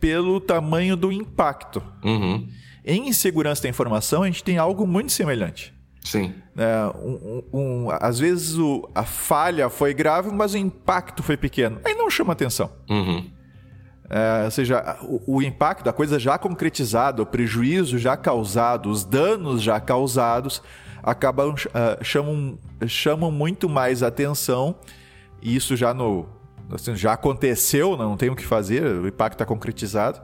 Speaker 3: pelo tamanho do impacto.
Speaker 1: Uhum.
Speaker 3: Em segurança da informação, a gente tem algo muito semelhante.
Speaker 1: Sim.
Speaker 3: É, um, um, às vezes o, a falha foi grave, mas o impacto foi pequeno. Aí não chama atenção.
Speaker 1: Uhum.
Speaker 3: É, ou seja, o, o, impacto, a coisa já concretizada, o prejuízo já causado, os danos já causados, acabam uh, chamam, chamam muito mais atenção. E isso já no, assim, já aconteceu, não tem o que fazer, o impacto está concretizado,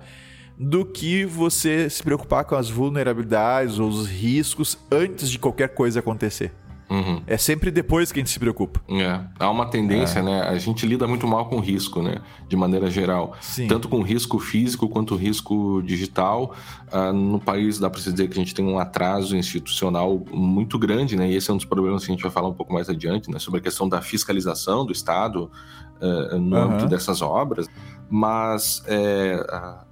Speaker 3: do que você se preocupar com as vulnerabilidades ou os riscos antes de qualquer coisa acontecer.
Speaker 1: Uhum.
Speaker 3: É sempre depois que a gente se preocupa.
Speaker 1: É. Há uma tendência, é. né? A gente lida muito mal com risco, né? De maneira geral.
Speaker 3: Sim.
Speaker 1: Tanto com risco físico quanto risco digital. Uh, no país dá para se dizer que a gente tem um atraso institucional muito grande, né? E esse é um dos problemas que a gente vai falar um pouco mais adiante, né? Sobre a questão da fiscalização do Estado uh, no uhum. âmbito dessas obras. Mas é,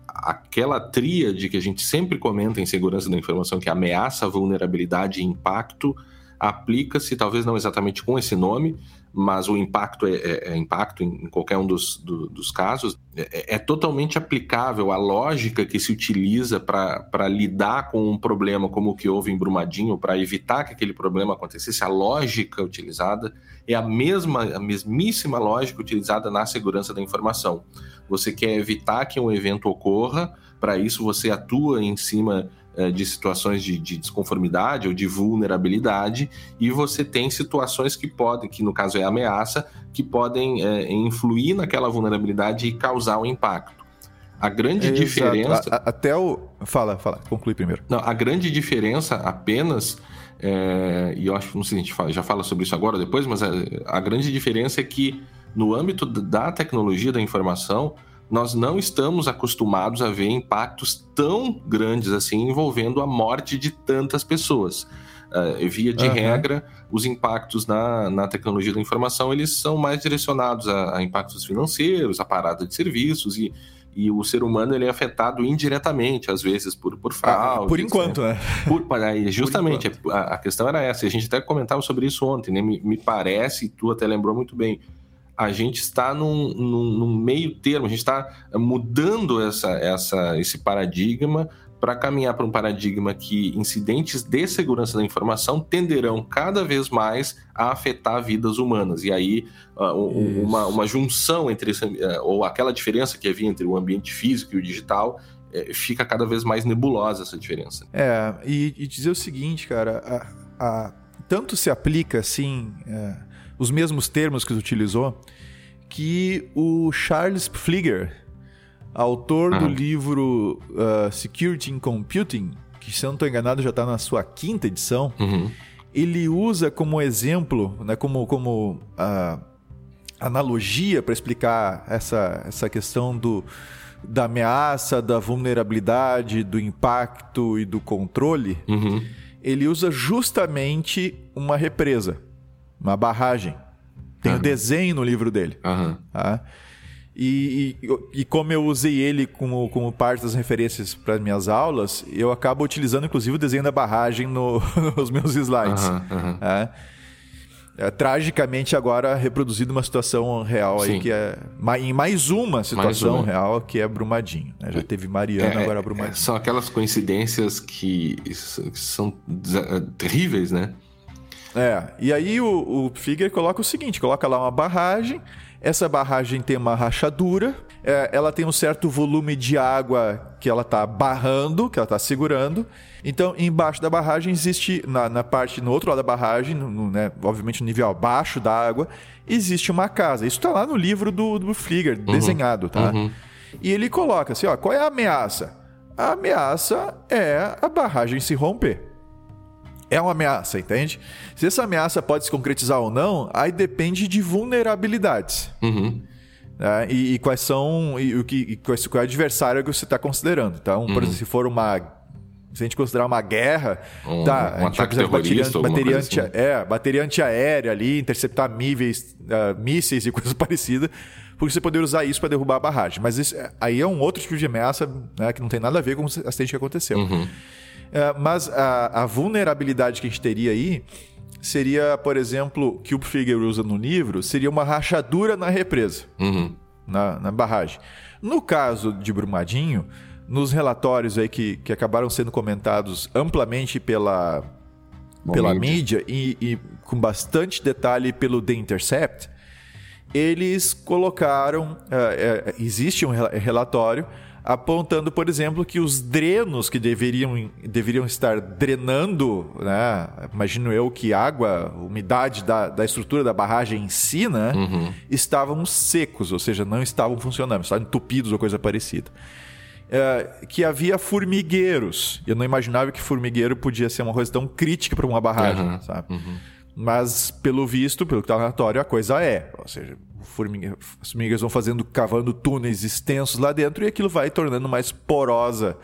Speaker 1: aquela tríade que a gente sempre comenta em segurança da informação, que ameaça, vulnerabilidade e impacto aplica-se, talvez não exatamente com esse nome, mas o impacto é, é, é impacto em, qualquer um dos, do, dos casos, é, é, totalmente aplicável a lógica que se utiliza para lidar com um problema como o que houve em Brumadinho, para evitar que aquele problema acontecesse, a lógica utilizada é a mesma, a mesmíssima lógica utilizada na segurança da informação. Você quer evitar que um evento ocorra, para isso você atua em cima é, de situações de, de, desconformidade ou de vulnerabilidade, e você tem situações que podem, que no caso é ameaça, que podem é, influir naquela vulnerabilidade e causar um impacto. A grande Exato. diferença.
Speaker 3: A, a, até o. Fala, fala, conclui primeiro.
Speaker 1: Não, a grande diferença apenas. É, e eu acho, não sei se a gente fala, já fala sobre isso agora ou depois, mas a, a grande diferença é que no âmbito da tecnologia da informação, nós não estamos acostumados a ver impactos tão grandes assim envolvendo a morte de tantas pessoas. Uh, via de uhum. regra, os impactos na, na tecnologia da informação eles são mais direcionados a, a impactos financeiros, a parada de serviços e, e o ser humano ele é afetado indiretamente, às vezes por, por fraude.
Speaker 3: Ah, por enquanto, né?
Speaker 1: Por, justamente, por a, a, questão era essa. A gente até comentava sobre isso ontem, né? Me, me parece, e tu até lembrou muito bem, a gente está num, num, num, meio termo, a gente está mudando essa, essa, esse paradigma para caminhar para um paradigma que incidentes de segurança da informação tenderão cada vez mais a afetar vidas humanas. E aí, uh, uma, uma, junção entre esse, uh, ou aquela diferença que havia entre o ambiente físico e o digital, uh, fica cada vez mais nebulosa essa diferença.
Speaker 3: É, e, e dizer o seguinte, cara, a, a, tanto se aplica assim. É os mesmos termos que utilizou, que o Charles Pfleger, autor uhum. do livro uh, Security in Computing, que se eu não estou enganado já está na sua quinta edição,
Speaker 1: uhum.
Speaker 3: ele usa como exemplo, né, como, como uh, analogia para explicar essa, essa questão do, da ameaça, da vulnerabilidade, do impacto e do controle.
Speaker 1: Uhum.
Speaker 3: Ele usa justamente uma represa uma barragem. Tem o uhum. desenho no livro dele.
Speaker 1: Uhum.
Speaker 3: Tá? E, e, e, como eu usei ele como, como parte das referências para minhas aulas, eu acabo utilizando inclusive o desenho da barragem no, [LAUGHS] nos meus slides.
Speaker 1: Uhum,
Speaker 3: tá? é, tragicamente agora reproduzido uma situação real Sim. aí que é em mais uma situação mais uma. real que é Brumadinho. Né? Já teve Mariana, é, agora Brumadinho. É,
Speaker 1: são aquelas coincidências que são terríveis, né?
Speaker 3: É, e aí o, o Figuer coloca o seguinte: coloca lá uma barragem, essa barragem tem uma rachadura, é, ela tem um certo volume de água que ela está barrando, que ela está segurando. Então, embaixo da barragem existe, na, na parte, no outro lado da barragem, no, né, obviamente no nível abaixo da água, existe uma casa. Isso está lá no livro do, do Flieger, uhum, desenhado, tá? Uhum. E ele coloca assim: ó, qual é a ameaça? A ameaça é a barragem se romper. É uma ameaça, entende? Se essa ameaça pode se concretizar ou não, aí depende de vulnerabilidades.
Speaker 1: Uhum.
Speaker 3: Né? E, e, quais são. E, o que, e qual é o adversário que você está considerando. Então, por uhum. exemplo, se for uma. Se a gente considerar uma guerra,
Speaker 1: um,
Speaker 3: tá,
Speaker 1: um a gente vai bateria,
Speaker 3: bateria, anti, assim. é, bateria antiaérea ali, interceptar míveis, uh, mísseis e [LAUGHS] coisas parecidas, porque você poder usar isso para derrubar a barragem. Mas isso, aí é um outro tipo de ameaça né, que não tem nada a ver com o acidente que aconteceu.
Speaker 1: Uhum.
Speaker 3: É, mas a, a, vulnerabilidade que a gente teria aí seria, por exemplo, que o Figure usa no livro, seria uma rachadura na represa,
Speaker 1: uhum.
Speaker 3: na, na barragem. No caso de Brumadinho, nos relatórios aí que, que acabaram sendo comentados amplamente pela, pela mídia e, e, com bastante detalhe pelo The Intercept, eles colocaram. Uh, uh, existe um relatório apontando, por exemplo, que os drenos que deveriam, deveriam estar drenando, né? imagino eu que água, umidade da, da estrutura da barragem em si, né?
Speaker 1: Uhum.
Speaker 3: estavam secos, ou seja, não estavam funcionando, estavam entupidos ou coisa parecida. É, que havia formigueiros. Eu não imaginava que formigueiro podia ser uma coisa tão crítica para uma barragem,
Speaker 1: uhum.
Speaker 3: sabe?
Speaker 1: Uhum.
Speaker 3: Mas, pelo visto, pelo que está no relatório, a coisa é. Ou seja, formiga, as formigas vão fazendo, cavando túneis extensos lá dentro e aquilo vai tornando mais porosa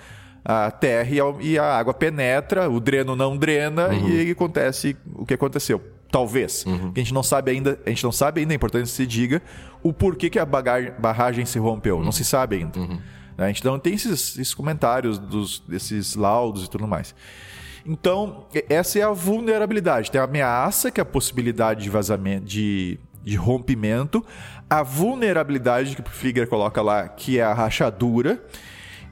Speaker 3: a terra e a, água penetra, o dreno não drena uhum. e acontece o que aconteceu. Talvez.
Speaker 1: Uhum.
Speaker 3: A gente não sabe ainda, a gente não sabe ainda, é importante que se diga o porquê que a barragem se rompeu. Uhum. Não se sabe ainda.
Speaker 1: Uhum.
Speaker 3: A gente não tem esses, esses comentários dos, desses laudos e tudo mais. Então, essa é a vulnerabilidade. Tem a ameaça, que é a possibilidade de vazamento, de de rompimento, a vulnerabilidade que o Flieger coloca lá, que é a rachadura,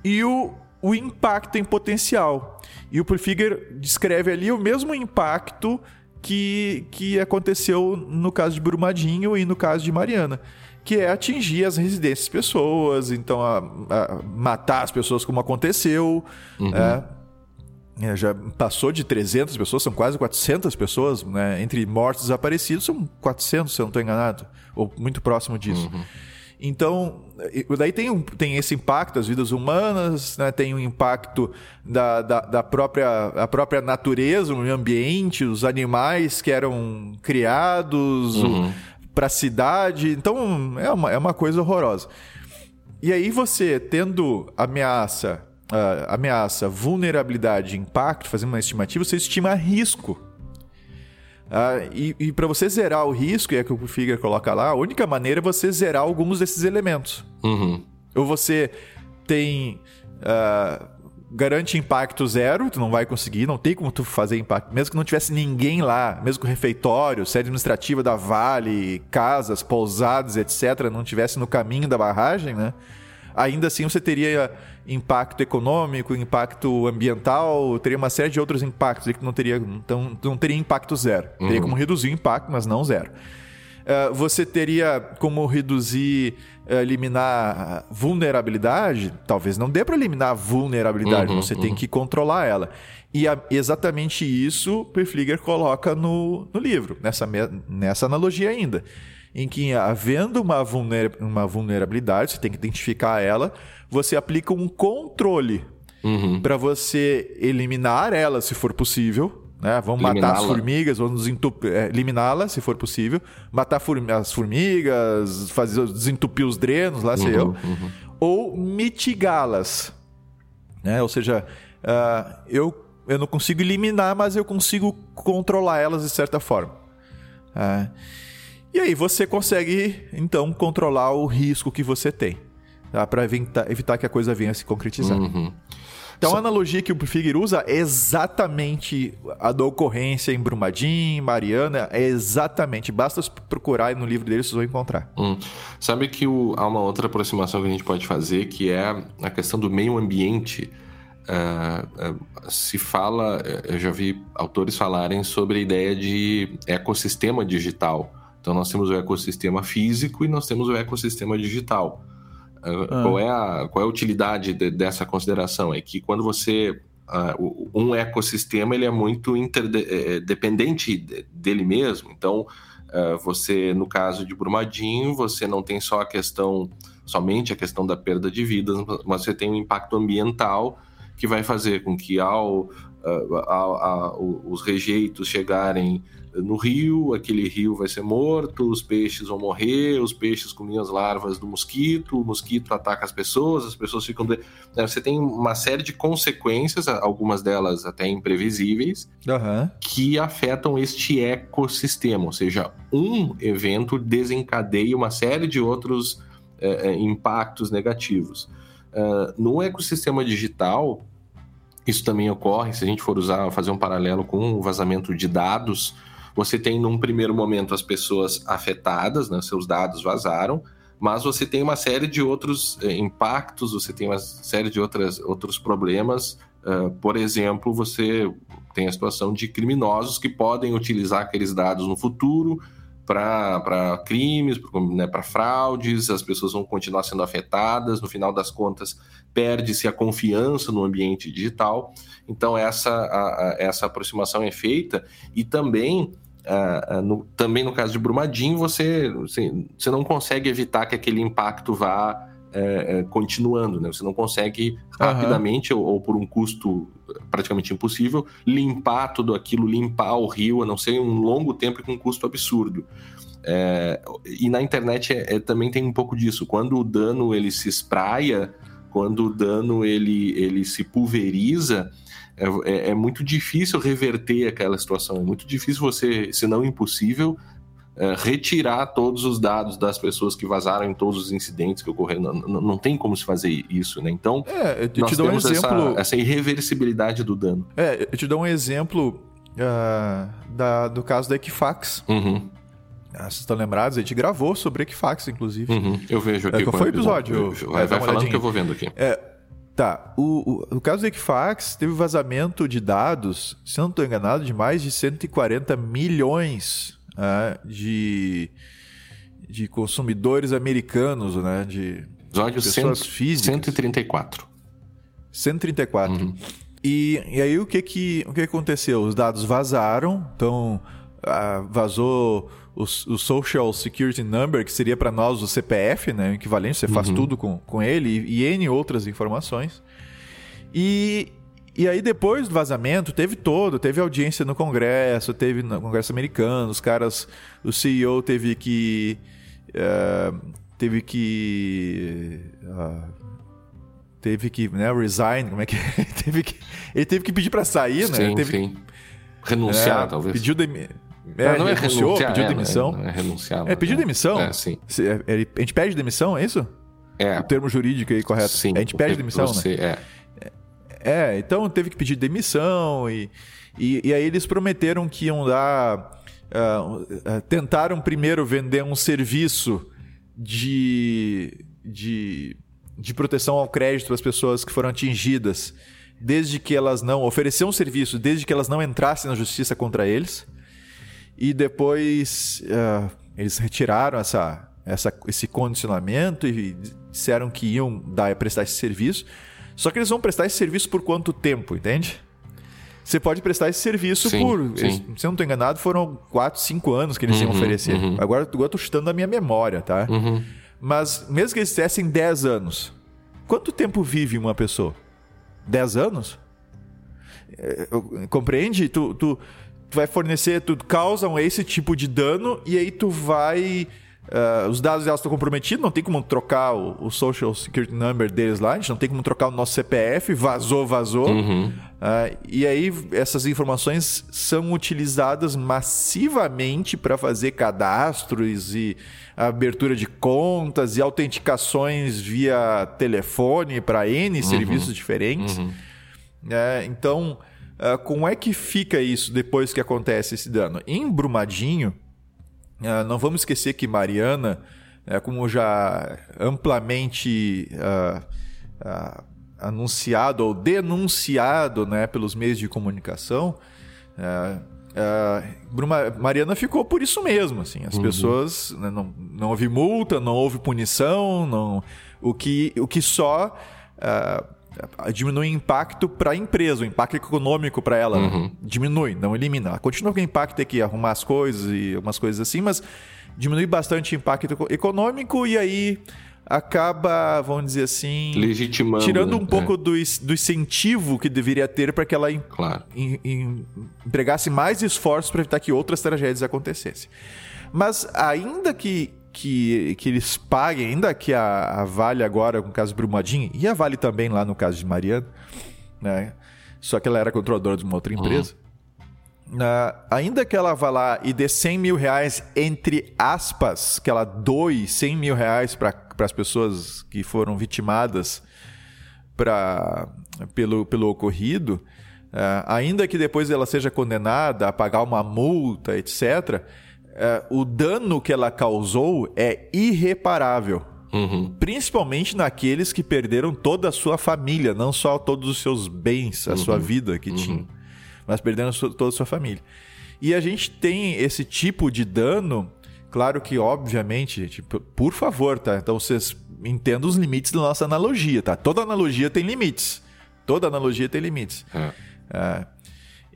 Speaker 3: e o, o impacto em potencial. E o Flieger descreve ali o mesmo impacto que, que aconteceu no caso de Brumadinho e no caso de Mariana que é atingir as residências das pessoas, então a, a matar as pessoas como aconteceu,
Speaker 1: uhum.
Speaker 3: é, é, já passou de 300 pessoas, são quase 400 pessoas, né? entre mortos e desaparecidos, são 400, se eu não estou enganado, ou muito próximo disso.
Speaker 1: Uhum.
Speaker 3: Então, daí tem, um, tem esse impacto das vidas humanas, né? tem o um impacto da, da, da, própria, a própria natureza, o meio ambiente, os animais que eram criados
Speaker 1: uhum.
Speaker 3: para a cidade. Então, é uma, é uma coisa horrorosa. E aí você, tendo ameaça uh, ameaça, vulnerabilidade, impacto, fazendo uma estimativa, você estima risco. Uh, e, e para você zerar o risco, e é que o Figure coloca lá, a única maneira é você zerar alguns desses elementos.
Speaker 1: Uhum.
Speaker 3: Ou você tem. Uh, garante impacto zero, tu não vai conseguir, não tem como tu fazer impacto, mesmo que não tivesse ninguém lá, mesmo que o refeitório, sede administrativa da Vale, casas, pousadas, etc., não tivesse no caminho da barragem, né? Ainda assim você teria impacto econômico, impacto ambiental, teria uma série de outros impactos que não teria, então, não teria impacto zero. Uhum. Teria como reduzir o impacto, mas não zero. Uh, você teria como reduzir, uh, eliminar vulnerabilidade? Talvez não dê para eliminar a vulnerabilidade, uhum, você uhum. tem que controlar ela. E a, exatamente isso o Perflieger coloca no, no livro, nessa, nessa analogia ainda em que, havendo uma, vulner, uma vulnerabilidade, você tem que identificar ela, você aplica um controle
Speaker 1: uhum.
Speaker 3: para você eliminar ela, se for possível. Né? Vamos matar as formigas, vamos é, eliminá-la, se for possível. Matar as formigas, fazer, desentupir os drenos, lá sei
Speaker 1: uhum,
Speaker 3: eu.
Speaker 1: Uhum.
Speaker 3: Ou mitigá-las. Né? Ou seja, uh, eu, eu não consigo eliminar, mas eu consigo controlar elas de certa forma. Uh, e aí você consegue, então, controlar o risco que você tem. Tá? Para evitar, evitar que a coisa venha a se concretizar.
Speaker 1: Uhum.
Speaker 3: Então a analogia que o Figueiredo usa é exatamente a da ocorrência em Brumadinho, Mariana, é exatamente. Basta procurar no livro dele, vocês vão encontrar.
Speaker 1: Hum. Sabe que o, há uma outra aproximação que a gente pode fazer, que é a questão do meio ambiente. Uh, uh, se fala, eu já vi autores falarem sobre a ideia de ecossistema digital. Então nós temos o ecossistema físico e nós temos o ecossistema digital. Ah. Qual, é a, qual é a utilidade de, dessa consideração? É que quando você. Uh, um ecossistema ele é muito interdependente é, dele mesmo. Então, uh, você, no caso de Brumadinho, você não tem só a questão, somente a questão da perda de vidas, mas você tem um impacto ambiental que vai fazer com que ao, ao, ao os rejeitos chegarem no rio, aquele rio vai ser morto, os peixes vão morrer, os peixes comem as larvas do mosquito, o mosquito ataca as pessoas, as pessoas ficam. De... Né, você tem uma série de consequências, algumas delas até imprevisíveis,
Speaker 3: uhum.
Speaker 1: que afetam este ecossistema. Ou seja, um evento desencadeia uma série de outros é impactos negativos. Uh, no ecossistema digital, isso também ocorre, se a gente for usar, fazer um paralelo com o vazamento de dados você tem, num primeiro momento, as pessoas afetadas, né? seus dados vazaram, mas você tem uma série de outros eh, impactos, você tem uma série de outras, outros problemas. Uh, por exemplo, você tem a situação de criminosos que podem utilizar aqueles dados no futuro para crimes, né, para fraudes, as pessoas vão continuar sendo afetadas, no final das contas, perde-se a confiança no ambiente digital. Então, essa, a, a, essa aproximação é feita e também no, também no caso de Brumadinho, você, você, você, não consegue evitar que aquele impacto vá uh, continuando, né? Você não consegue rapidamente, uhum. ou, ou, por um custo praticamente impossível, limpar tudo aquilo, limpar o rio, a não ser um longo tempo e com um custo absurdo. É, e na internet é, é, também tem um pouco disso. Quando o dano ele se espraia, quando o dano ele, ele se pulveriza, é, é, é, muito difícil reverter aquela situação. É muito difícil você, se não impossível, é, retirar todos os dados das pessoas que vazaram em todos os incidentes que ocorreram. Não, não, não tem como se fazer isso, né? Então,
Speaker 3: é, eu te dou um exemplo...
Speaker 1: essa, essa, irreversibilidade do dano.
Speaker 3: É, eu te dou um exemplo uh, da, do caso da Equifax.
Speaker 1: Uhum.
Speaker 3: Ah, vocês estão lembrados? A gente gravou sobre Equifax, inclusive.
Speaker 1: Uhum, eu vejo aqui.
Speaker 3: É, qual foi o episódio?
Speaker 1: Vai, vai falando que eu vou vendo aqui.
Speaker 3: É, Tá, o, o, caso do Equifax teve vazamento de dados, se não estou enganado, de mais de 140 milhões né, de, de consumidores americanos, né? De
Speaker 1: Episódio pessoas cento, físicas. 134.
Speaker 3: 134. Uhum. E, e aí o que que, o que aconteceu? Os dados vazaram, então ah, vazou o, o, Social Security Number, que seria para nós o CPF, né, o equivalente, você faz uhum. tudo com, com ele, e, e N outras informações. E, e aí, depois do vazamento, teve todo, teve audiência no Congresso, teve no Congresso americano, os caras, o CEO teve que. Uh, teve que. Uh, teve que, né, resign, como é que [LAUGHS] é? teve que, ele teve que pedir para sair, né?
Speaker 1: Sim,
Speaker 3: teve
Speaker 1: sim. Renunciar,
Speaker 3: é,
Speaker 1: talvez.
Speaker 3: Pediu de, é, não é renunciar, pediu é, demissão.
Speaker 1: É, é renunciar.
Speaker 3: É, pediu demissão?
Speaker 1: É, sim.
Speaker 3: É, a gente pede demissão, é isso?
Speaker 1: É.
Speaker 3: O termo jurídico aí correto.
Speaker 1: Sim.
Speaker 3: A gente pede demissão,
Speaker 1: você,
Speaker 3: né? É. É, então teve que pedir demissão e, e, e aí eles prometeram que iam dar... Uh, tentaram primeiro vender um serviço de, de, de proteção ao crédito para as pessoas que foram atingidas, desde que elas não... Oferecer um serviço desde que elas não entrassem na justiça contra eles e depois uh, eles retiraram essa, essa, esse condicionamento e disseram que iam dar, prestar esse serviço. Só que eles vão prestar esse serviço por quanto tempo, entende? Você pode prestar esse serviço
Speaker 1: sim,
Speaker 3: por.
Speaker 1: Sim.
Speaker 3: Eles, se eu não estou enganado, foram 4, 5 anos que eles uhum, iam oferecer. Uhum. Agora, agora eu estou chutando a minha memória, tá?
Speaker 1: Uhum.
Speaker 3: Mas mesmo que eles dissessem 10 anos, quanto tempo vive uma pessoa? 10 anos? É, compreende? Tu, tu, tu vai fornecer, tu causam esse tipo de dano e aí tu vai. Uh, os dados delas estão comprometidos, não tem como trocar o, o, Social Security Number deles lá, a gente não tem como trocar o nosso CPF, vazou, vazou.
Speaker 1: Uhum.
Speaker 3: Uh, e aí essas informações são utilizadas massivamente para fazer cadastros e abertura de contas e autenticações via telefone para N uhum. serviços diferentes.
Speaker 1: Uhum.
Speaker 3: Uh, então Uh, como é que fica isso depois que acontece esse dano? Em Brumadinho, uh, não vamos esquecer que Mariana, uh, como já amplamente ah, anunciado ou denunciado né, pelos meios de comunicação, Mariana ficou por isso mesmo. Assim, as uhum. pessoas né, não, não houve multa, não houve punição, não, o, que, o que só diminui o impacto para a empresa, o impacto econômico para ela.
Speaker 1: Uhum.
Speaker 3: Diminui, não elimina. Ela continua com o impacto que arrumar as coisas e umas coisas assim, mas diminui bastante o impacto econômico e aí acaba, vamos dizer assim,
Speaker 1: legitimando,
Speaker 3: tirando um né? pouco é. do, do incentivo que deveria ter para que ela
Speaker 1: claro.
Speaker 3: empregasse mais esforços para evitar que outras tragédias acontecessem. Mas ainda que, que, que eles paguem, ainda que a, a Vale agora, no caso de Brumadinho, e a Vale também lá no caso de Mariana, né? Só que ela era controladora de uma outra empresa. Uhum. Uh, ainda que ela vá lá e dê 100 mil reais, entre aspas, que ela doe 100 mil reais para as pessoas que foram vitimadas pra, pelo, pelo ocorrido, uh, ainda que depois ela seja condenada a pagar uma multa, etc., uh, o dano que ela causou é irreparável.
Speaker 1: Uhum.
Speaker 3: Principalmente naqueles que perderam toda a sua família, não só todos os seus bens, a uhum. sua vida que uhum. tinham, mas perderam toda a sua família. E a gente tem esse tipo de dano, claro que, obviamente, tipo, por favor, tá? Então vocês entendam os limites da nossa analogia, tá? Toda analogia tem limites. Toda analogia tem limites. É. É.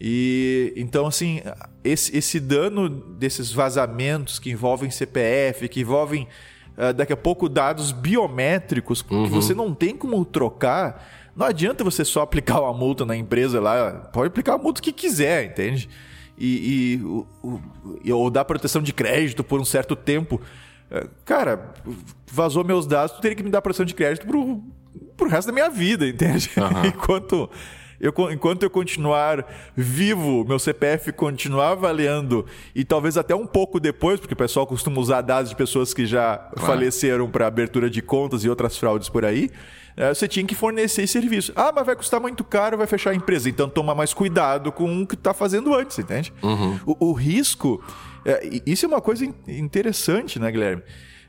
Speaker 3: E então, assim, esse, esse dano desses vazamentos que envolvem CPF, que envolvem uh, daqui a pouco dados biométricos uhum. que você não tem como trocar. Não adianta você só aplicar uma multa na empresa lá, pode aplicar a multa que quiser, entende? E, e, ou dar proteção de crédito por um certo tempo. Uh, cara, vazou meus dados, tu teria que me dar proteção de crédito pro, pro resto da minha vida, entende? Uhum. [LAUGHS] Enquanto eu, enquanto eu continuar vivo, meu CPF continuar avaliando e talvez até um pouco depois, porque o pessoal costuma usar dados de pessoas que já claro. faleceram para abertura de contas e outras fraudes por aí, é, você tinha que fornecer esse serviço. Ah, mas vai custar muito caro, vai fechar a empresa. Então toma mais cuidado com o que está fazendo antes, entende?
Speaker 1: Uhum.
Speaker 3: O, o, risco. É, isso é uma coisa interessante, né, Guilherme?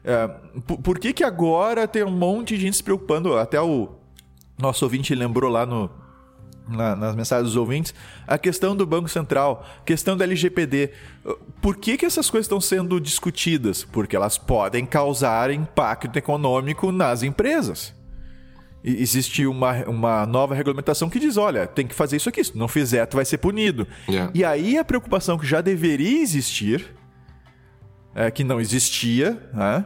Speaker 3: É, por, por que, que agora tem um monte de gente se preocupando? Até o nosso ouvinte lembrou lá no, na, nas mensagens dos ouvintes, a questão do Banco Central, questão da LGPD. Por que, que essas coisas estão sendo discutidas? Porque elas podem causar impacto econômico nas empresas. E existe uma, uma nova regulamentação que diz: olha, tem que fazer isso aqui, se não fizer, tu vai ser punido.
Speaker 1: Yeah.
Speaker 3: E aí a preocupação que já deveria existir, é, que não existia, né,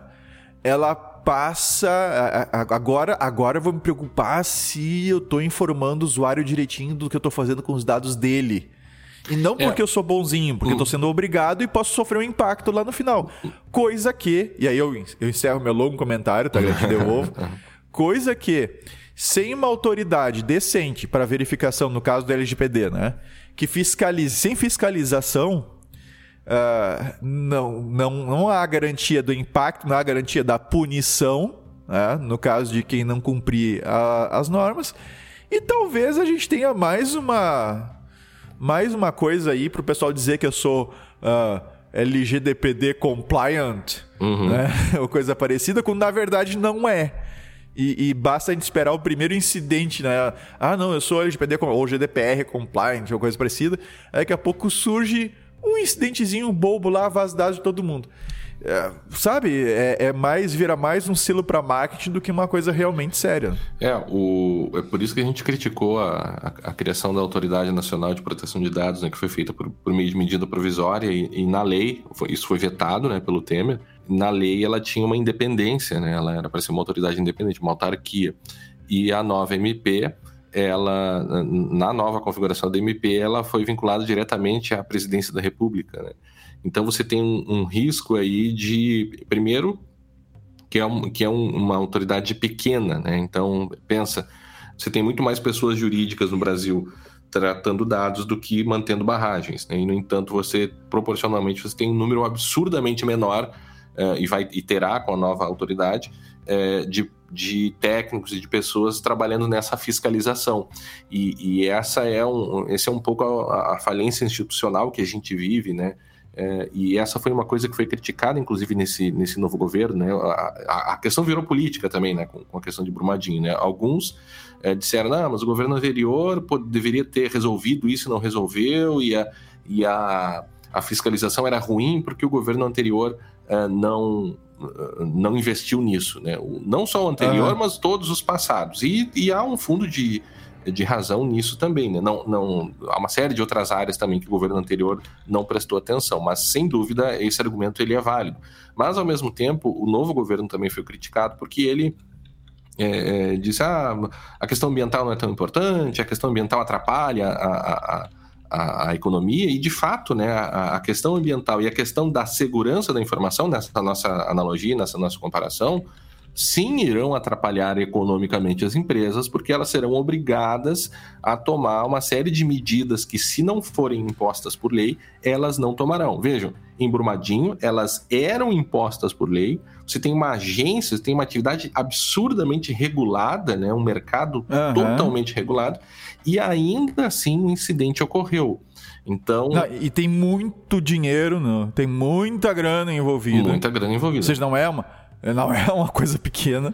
Speaker 3: ela passa. Agora, agora eu vou me preocupar se eu estou informando o usuário direitinho do que eu estou fazendo com os dados dele. E não é. porque é. eu sou bonzinho, porque eu tô sendo obrigado e posso sofrer um impacto lá no final. Coisa que, e aí eu, eu encerro meu longo comentário, tá? Eu te devolvo. Coisa que, sem uma autoridade decente para verificação, no caso do LGPD, né? Que fiscalize, sem fiscalização, uh, não, não, não há garantia do impacto, não há garantia da punição, né? no caso de quem não cumprir a, as normas. E talvez a gente tenha mais uma mais uma coisa aí para o pessoal dizer que eu sou uh, ah, LGDPD compliant, uhum. né? [LAUGHS] ou coisa parecida, quando na verdade não é. E, e, basta a gente esperar o primeiro incidente, né? Ah, não, eu sou LGPD ou GDPR compliant ou coisa parecida. Aí daqui a pouco surge um incidentezinho bobo lá, vaza dados de todo mundo. É, sabe, é, é, mais, vira mais um selo para marketing do que uma coisa realmente séria.
Speaker 1: É, o, é por isso que a gente criticou a, a, a criação da Autoridade Nacional de Proteção de Dados, né, que foi feita por, por meio de medida provisória e, e na lei, foi, isso foi vetado né, pelo Temer, na lei ela tinha uma independência, né, ela era para ser uma autoridade independente, uma autarquia. E a nova MP ela, na nova configuração da MP, ela foi vinculada diretamente à presidência da República. Né? Então você tem um, um, risco aí de, primeiro, que é, um, que é um, uma autoridade pequena, né? Então, pensa, você tem muito mais pessoas jurídicas no Brasil tratando dados do que mantendo barragens. Né? E, no entanto, você, proporcionalmente, você tem um número absurdamente menor uh, e, vai, e terá com a nova autoridade uh, de de técnicos e de pessoas trabalhando nessa fiscalização. E, e essa é um, esse é um pouco a, a, falência institucional que a gente vive, né? É, e essa foi uma coisa que foi criticada, inclusive, nesse, nesse novo governo, né? A, a questão virou política também, né? Com, com, a questão de Brumadinho, né? Alguns é, disseram, não, mas o governo anterior pô, deveria ter resolvido isso não resolveu, e a, e a, a fiscalização era ruim porque o governo anterior é, não não investiu nisso, né? Não só o anterior, uhum. mas todos os passados. E, e há um fundo de, de razão nisso também. Né? Não, não, há uma série de outras áreas também que o governo anterior não prestou atenção, mas sem dúvida esse argumento ele é válido. Mas, ao mesmo tempo, o novo governo também foi criticado porque ele é, é, disse ah, a questão ambiental não é tão importante, a questão ambiental atrapalha a, a, a, a economia, e de fato né, a, a, questão ambiental e a questão da segurança da informação, nessa nossa analogia, nessa nossa comparação, sim irão atrapalhar economicamente as empresas, porque elas serão obrigadas a tomar uma série de medidas que, se não forem impostas por lei, elas não tomarão. Vejam, em Brumadinho, elas eram impostas por lei. Você tem uma agência, você tem uma atividade absurdamente regulada, né? um mercado uhum. totalmente regulado, e ainda assim o um incidente ocorreu. Então.
Speaker 3: Não, e tem muito dinheiro, não? tem muita grana envolvida.
Speaker 1: Muita grana envolvida. Ou
Speaker 3: seja, não é uma não é uma coisa pequena.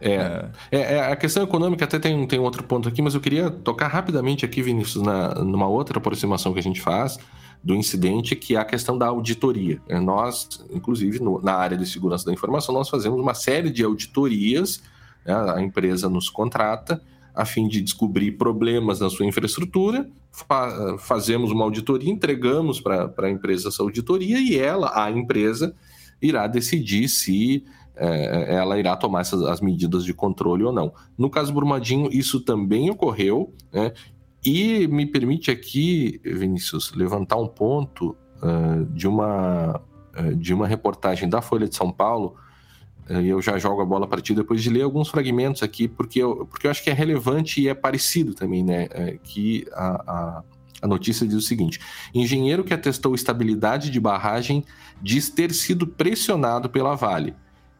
Speaker 1: É. é. é, é a questão econômica até tem, tem outro ponto aqui, mas eu queria tocar rapidamente aqui, Vinícius, na, numa outra aproximação que a gente faz do incidente, que é a questão da auditoria. É, nós, inclusive, no, na área de segurança da informação, nós fazemos uma série de auditorias, né, a empresa nos contrata a fim de descobrir problemas na sua infraestrutura, fa fazemos uma auditoria, entregamos para a empresa essa auditoria e ela, a empresa, irá decidir se é, ela irá tomar essas, as medidas de controle ou não. No caso Brumadinho, isso também ocorreu, né? E me permite aqui, Vinícius, levantar um ponto uh, de, uma, uh, de uma reportagem da Folha de São Paulo, eu já jogo a bola para ti depois de ler alguns fragmentos aqui, porque eu, porque eu acho que é relevante e é parecido também, né? que a, a, a notícia diz o seguinte: engenheiro que atestou estabilidade de barragem diz ter sido pressionado pela Vale.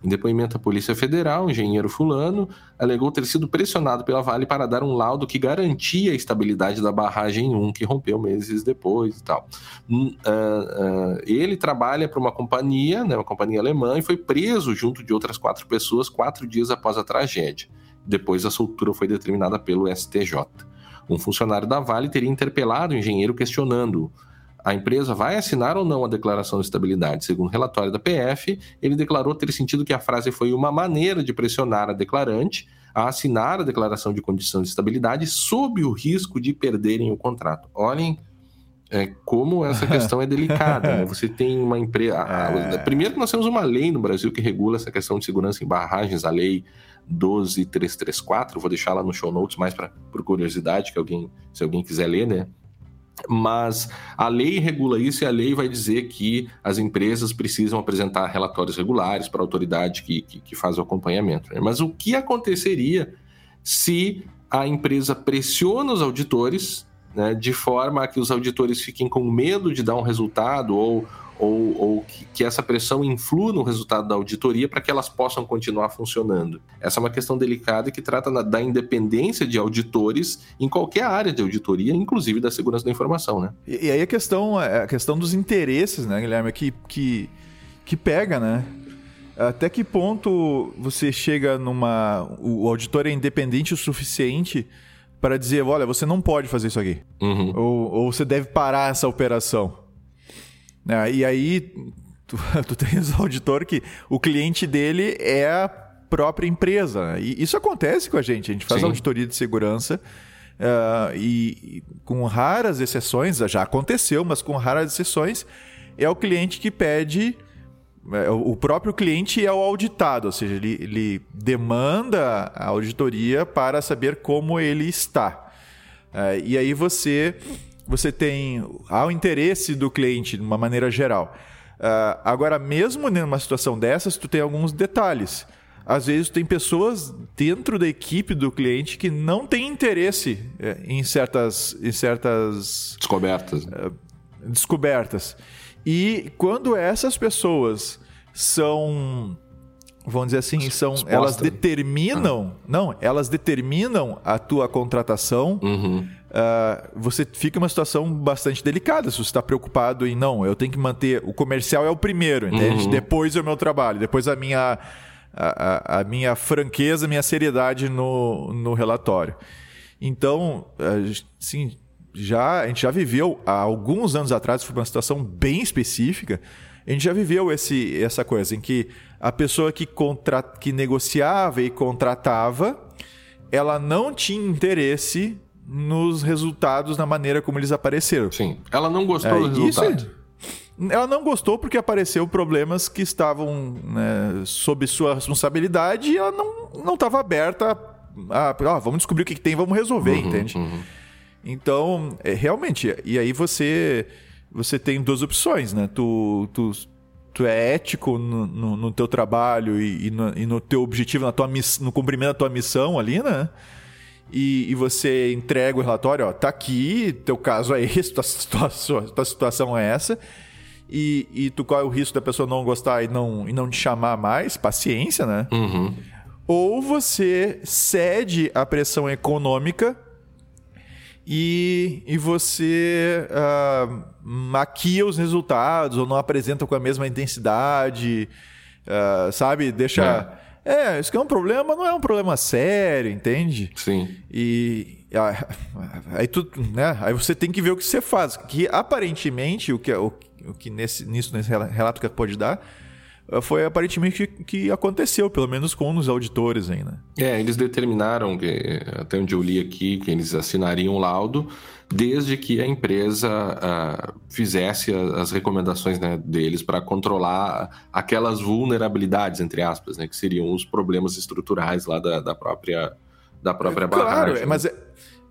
Speaker 1: Em depoimento à Polícia Federal, o engenheiro fulano alegou ter sido pressionado pela Vale para dar um laudo que garantia a estabilidade da barragem 1, que rompeu meses depois e tal. Uh, uh, ele trabalha para uma companhia, né, uma companhia alemã, e foi preso junto de outras quatro pessoas quatro dias após a tragédia. Depois a soltura foi determinada pelo STJ. Um funcionário da Vale teria interpelado o engenheiro questionando a empresa vai assinar ou não a declaração de estabilidade. Segundo o relatório da PF, ele declarou ter sentido que a frase foi uma maneira de pressionar a declarante a assinar a declaração de condição de estabilidade sob o risco de perderem o contrato. Olhem é, como essa [LAUGHS] questão é delicada. Né? Você tem uma empresa. É... Primeiro que nós temos uma lei no Brasil que regula essa questão de segurança em barragens, a lei 12334. Vou deixar lá no show notes mais para por curiosidade, que alguém, se alguém quiser ler, né? Mas a lei regula isso e a lei vai dizer que as empresas precisam apresentar relatórios regulares para a autoridade que, que, que faz o acompanhamento. Né? Mas o que aconteceria se a empresa pressiona os auditores né, de forma a que os auditores fiquem com medo de dar um resultado ou, ou, ou que, que, essa pressão influa no resultado da auditoria para que elas possam continuar funcionando. Essa é uma questão delicada que trata na, da independência de auditores em qualquer área de auditoria, inclusive da segurança da informação, né?
Speaker 3: E, e aí a questão, é, a questão dos interesses, né, Guilherme, que, que, que pega, né? Até que ponto você chega numa. O auditor é independente o suficiente para dizer: olha, você não pode fazer isso aqui. Uhum. Ou, ou você deve parar essa operação. É, e aí, tu, [LAUGHS] tu tens o auditor que o cliente dele é a própria empresa. E isso acontece com a gente. A gente faz Sim. auditoria de segurança uh, e, e, com raras exceções, já aconteceu, mas com raras exceções, é o cliente que pede. É, o próprio cliente é o auditado, ou seja, ele, ele demanda a auditoria para saber como ele está. Uh, e aí você você tem há o interesse do cliente de uma maneira geral. Uh, agora, mesmo numa situação dessas, tu tem alguns detalhes. Às vezes, tem pessoas dentro da equipe do cliente que não têm interesse é, em certas, em certas
Speaker 1: descobertas. Uh,
Speaker 3: descobertas. E quando essas pessoas são vamos dizer assim, são elas determinam, ah. não, elas determinam a tua contratação. Uhum uh, você fica em uma situação bastante delicada se você está preocupado em não, eu tenho que manter. O comercial é o primeiro, entende? Uhum. Depois é o meu trabalho, depois a minha, a, a, a minha franqueza, a minha seriedade no, no relatório. Então, sim, já, a gente já viveu há alguns anos atrás, foi uma situação bem específica. A gente já viveu esse, essa coisa em que a pessoa que, contra, que negociava e contratava, ela não tinha interesse nos resultados, na maneira como eles apareceram.
Speaker 1: Sim. Ela não gostou é, do resultado. Isso,
Speaker 3: ela não gostou porque apareceu problemas que estavam né, sob sua responsabilidade e ela não estava aberta a, a vamos descobrir o que, que tem, vamos resolver, uhum, entende? Uhum. Então, é, realmente, e aí você você tem duas opções, né? Tu, tu, tu é ético no, no, no teu trabalho e, e, no, e, no, teu objetivo, na tua miss, no cumprimento da tua missão ali, né? E, e, você entrega o relatório, ó, tá aqui, teu caso é esse, [LAUGHS] tua, tua, tua situação é essa e, e tu corre o risco da pessoa não gostar e não, e não te chamar mais, paciência, né?
Speaker 1: Uhum.
Speaker 3: Ou você cede à pressão econômica e, e você uh, maquia os resultados ou não apresenta com a mesma intensidade, uh, sabe? Deixa. É. é. isso que é um problema, não é um problema sério, entende?
Speaker 1: Sim.
Speaker 3: E aí tu, né? Aí você tem que ver o que você faz. Que aparentemente o que, o, o que nesse, nisso, nesse relato que pode dar, eh, foi aparentemente que, que aconteceu, pelo menos com os auditores ainda. Né?
Speaker 1: É, eles determinaram, que, até onde eu li aqui, que eles assinariam o laudo, desde que a empresa uh, fizesse as recomendações né, deles para controlar aquelas vulnerabilidades, entre aspas, né, que seriam os problemas estruturais lá da, da própria, da própria
Speaker 3: claro,
Speaker 1: barragem.
Speaker 3: Claro, mas... É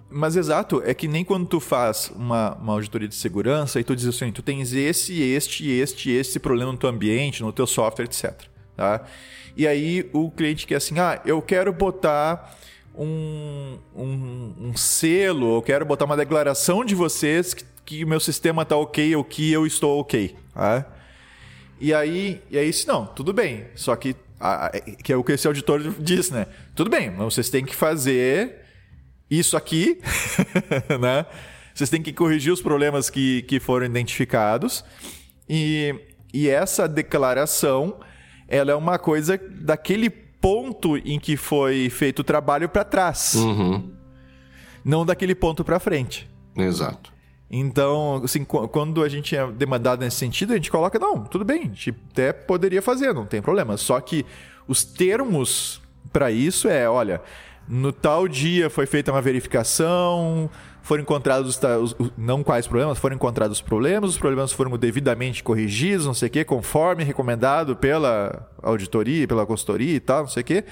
Speaker 3: mas exato, é que nem quando tu faz uma, uma auditoria de segurança e tu diz assim, tu tens esse, este, este, este problema no teu ambiente, no teu software, etc. Tá? E aí o cliente quer assim, ah, eu quero botar um, um, um selo, eu quero botar uma declaração de vocês que, que meu sistema está ok ou que eu estou ok. Tá? E aí, e aí, se não, tudo bem. Só que, a, que é o que esse auditor diz, né? Tudo bem, mas vocês têm que fazer isso aqui, [LAUGHS] né? Vocês têm que corrigir os problemas que, que foram identificados. E, e essa declaração, ela é uma coisa daquele ponto em que foi feito o trabalho para trás.
Speaker 1: Uhum.
Speaker 3: Não daquele ponto para frente.
Speaker 1: Exato.
Speaker 3: Então, assim, quando a gente é demandado nesse sentido, a gente coloca, não, tudo bem, a gente até poderia fazer, não tem problema. Só que os termos para isso é, olha, no tal dia foi feita uma verificação, foram encontrados os, não quais problemas, foram encontrados os problemas, os problemas foram devidamente corrigidos, não sei o quê, conforme recomendado pela auditoria, pela consultoria e tal, não sei o quê.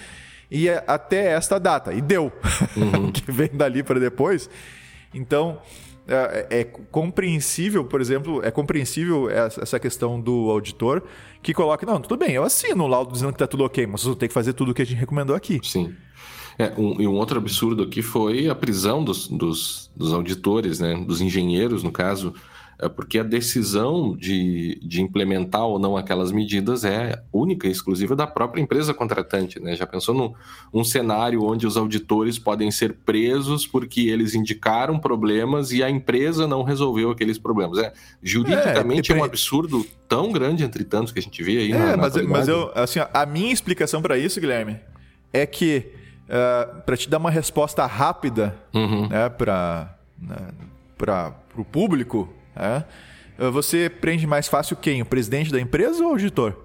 Speaker 3: E é até esta data, e deu. Uhum. [LAUGHS] que vem dali para depois. Então, é, é, compreensível, por exemplo, é compreensível essa questão do auditor que coloca, não, tudo bem, eu assino o laudo dizendo que está tudo ok, mas eu tenho que fazer tudo o que a gente recomendou aqui.
Speaker 1: Sim. É, um, e um outro absurdo aqui foi a prisão dos, dos, dos auditores, né, dos engenheiros, no caso, é porque a decisão de, de implementar ou não aquelas medidas é única e exclusiva da própria empresa contratante. Né? Já pensou num um cenário onde os auditores podem ser presos porque eles indicaram problemas e a empresa não resolveu aqueles problemas? É, juridicamente é, é um absurdo tão grande entre tantos que a gente vê aí. É,
Speaker 3: na, mas, mas eu, assim, a minha explicação para isso, Guilherme, é que uh, é, para te dar uma resposta rápida
Speaker 1: uhum.
Speaker 3: né, para né, o público, né, você prende mais fácil quem? O presidente da empresa ou o auditor?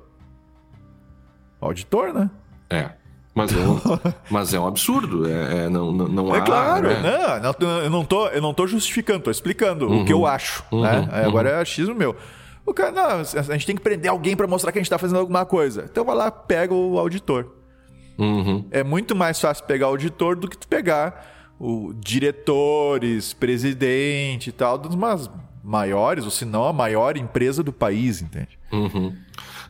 Speaker 3: O auditor, né?
Speaker 1: É. Mas é um, [LAUGHS] mas é um absurdo. É, é não, não, não
Speaker 3: é
Speaker 1: há,
Speaker 3: claro. Né? Não, eu, não tô, eu não tô justificando, tô explicando uhum. o que eu acho. Uhum. Né? Uhum. Agora é achismo meu. O cara, não, a gente tem que prender alguém para mostrar que a gente está fazendo alguma coisa. Então vai lá, pega o auditor.
Speaker 1: Uhum.
Speaker 3: É muito mais fácil pegar o auditor do que tu pegar o diretores, presidente e tal, das umas maiores, ou se não a maior empresa do país, entende?
Speaker 1: Uhum.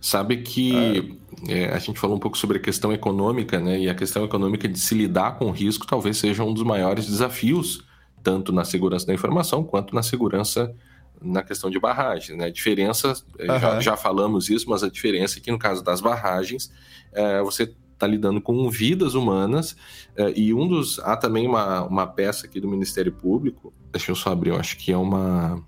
Speaker 1: Sabe que é. É, a gente falou um pouco sobre a questão econômica, né? E a questão econômica de se lidar com o risco talvez seja um dos maiores desafios, tanto na segurança da informação quanto na segurança na questão de barragens. Né? A diferença, uhum. já, já, falamos isso, mas a diferença é que no caso das barragens, é, você está lidando com vidas humanas uh, e um dos há também uma, uma peça aqui do Ministério Público deixa eu só abrir eu acho que é uma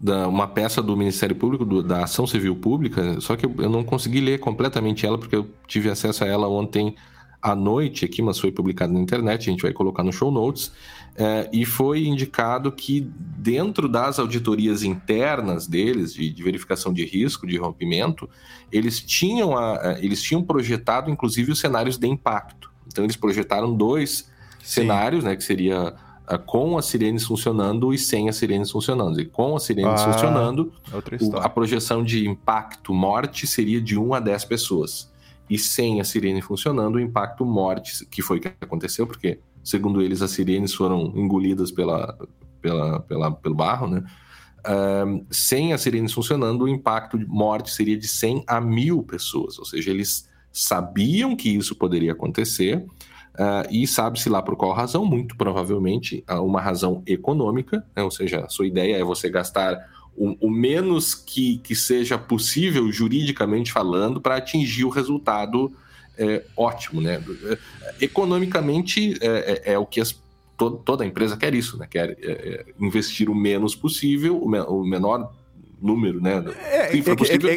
Speaker 1: da, uma peça do Ministério Público do, da Ação Civil Pública só que eu, eu, não consegui ler completamente ela porque eu tive acesso a ela ontem à noite aqui mas foi publicada na internet a gente vai colocar no show notes é, e foi indicado que dentro das auditorias internas deles, de, de, verificação de risco, de rompimento, eles tinham, a, eles tinham projetado inclusive os cenários de impacto. Então eles projetaram dois Sim. cenários, né, que seria uh, com as sirenes funcionando e sem as sirenes funcionando. E com as sirenes ah, funcionando, o, a projeção de impacto morte seria de 1 a 10 pessoas. E sem a sirene funcionando, o impacto morte, que foi o que aconteceu, porque, segundo eles, as sirenes foram engolidas pela, pela, pela, pelo barro, né? Uh, sem as sirenes funcionando, o impacto de morte seria de 100 a 1000 pessoas. Ou seja, eles sabiam que isso poderia acontecer uh, e sabe-se lá por qual razão, muito provavelmente uh, uma razão econômica, né? ou seja, a sua ideia é você gastar o, o menos que, que seja possível, juridicamente falando, para atingir o resultado é, ótimo. Né? Economicamente, é, é, é o que as toda empresa quer isso, né? Quer é, é, investir o menos possível, o, me, o menor número, né?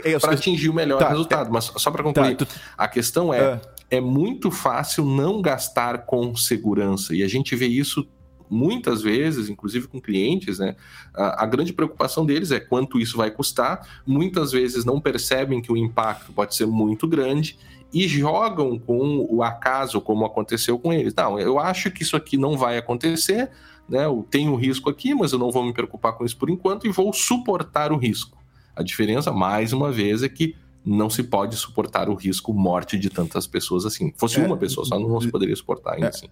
Speaker 1: É para atingir o melhor tá, resultado. Mas só para concluir, tá, tu... a questão é, ah. é muito fácil não gastar com segurança e a gente vê isso muitas vezes, inclusive com clientes, né? A, a, grande preocupação deles é quanto isso vai custar. Muitas vezes não percebem que o impacto pode ser muito grande e jogam com o acaso, como aconteceu com eles. Não, eu acho que isso aqui não vai acontecer, né? Eu tenho risco aqui, mas eu não vou me preocupar com isso por enquanto e vou suportar o risco. A diferença, mais uma vez, é que não se pode suportar o risco morte de tantas pessoas assim. Fosse é, uma pessoa só, não se poderia suportar ainda é, assim.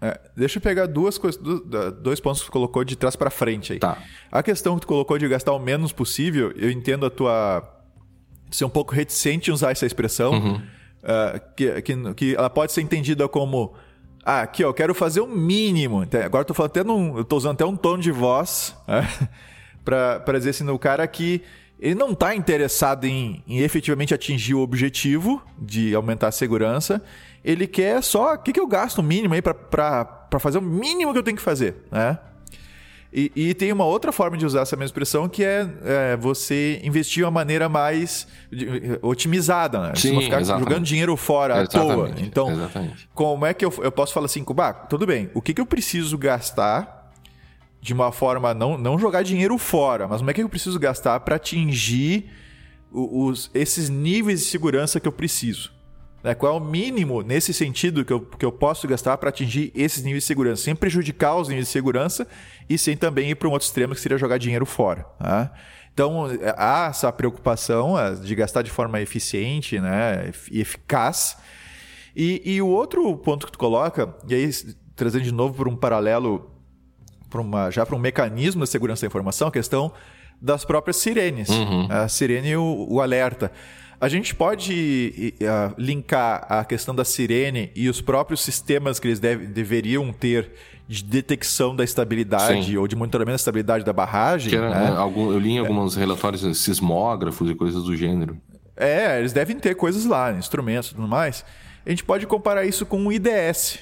Speaker 3: É, deixa eu pegar duas coisas, dois pontos que tu colocou de trás para frente aí.
Speaker 1: Tá.
Speaker 3: A questão que tu colocou de gastar o menos possível, eu entendo a tua ser um pouco reticente em usar essa expressão. Uhum uh, que, que, que ela pode ser entendida como ah, aqui, ó, eu quero fazer o mínimo. Agora eu tô falando até num, eu tô usando até um tom de voz né? [LAUGHS] para dizer assim, o cara que ele não está interessado em, em, efetivamente atingir o objetivo de aumentar a segurança. Ele quer só o que, que eu gasto o mínimo aí para fazer o mínimo que eu tenho que fazer, né? E, e, tem uma outra forma de usar essa mesma expressão que é, é você investir de uma maneira mais otimizada, né? Sim, você não ficar exatamente. jogando dinheiro fora exatamente, à toa. Então, exatamente. como é que eu, eu posso falar assim, Bah, tudo bem, o que, que eu preciso gastar de uma forma, não, não jogar dinheiro fora, mas como é que eu preciso gastar para atingir os, esses níveis de segurança que eu preciso? Né? Qual é o mínimo nesse sentido que eu, que eu posso gastar para atingir esses níveis de segurança, sem prejudicar os níveis de segurança e sem também ir para um outro extremo que seria jogar dinheiro fora. Né? Então, há essa preocupação é, de gastar de forma eficiente né, e eficaz. E, e o outro ponto que tu coloca, e aí trazendo de novo para um paralelo, pra uma, já para um mecanismo da segurança da informação, a questão das próprias sirenes. Uhum. A sirene e o, o alerta. A gente pode uh, linkar a questão da sirene e os próprios sistemas que eles deve, deveriam ter de detecção da estabilidade Sim. ou de monitoramento da estabilidade da barragem. Era, né?
Speaker 1: É, algum, eu li em alguns é. relatórios sismógrafos e coisas do gênero.
Speaker 3: É, eles devem ter coisas lá, instrumentos e tudo mais. A gente pode comparar isso com o IDS,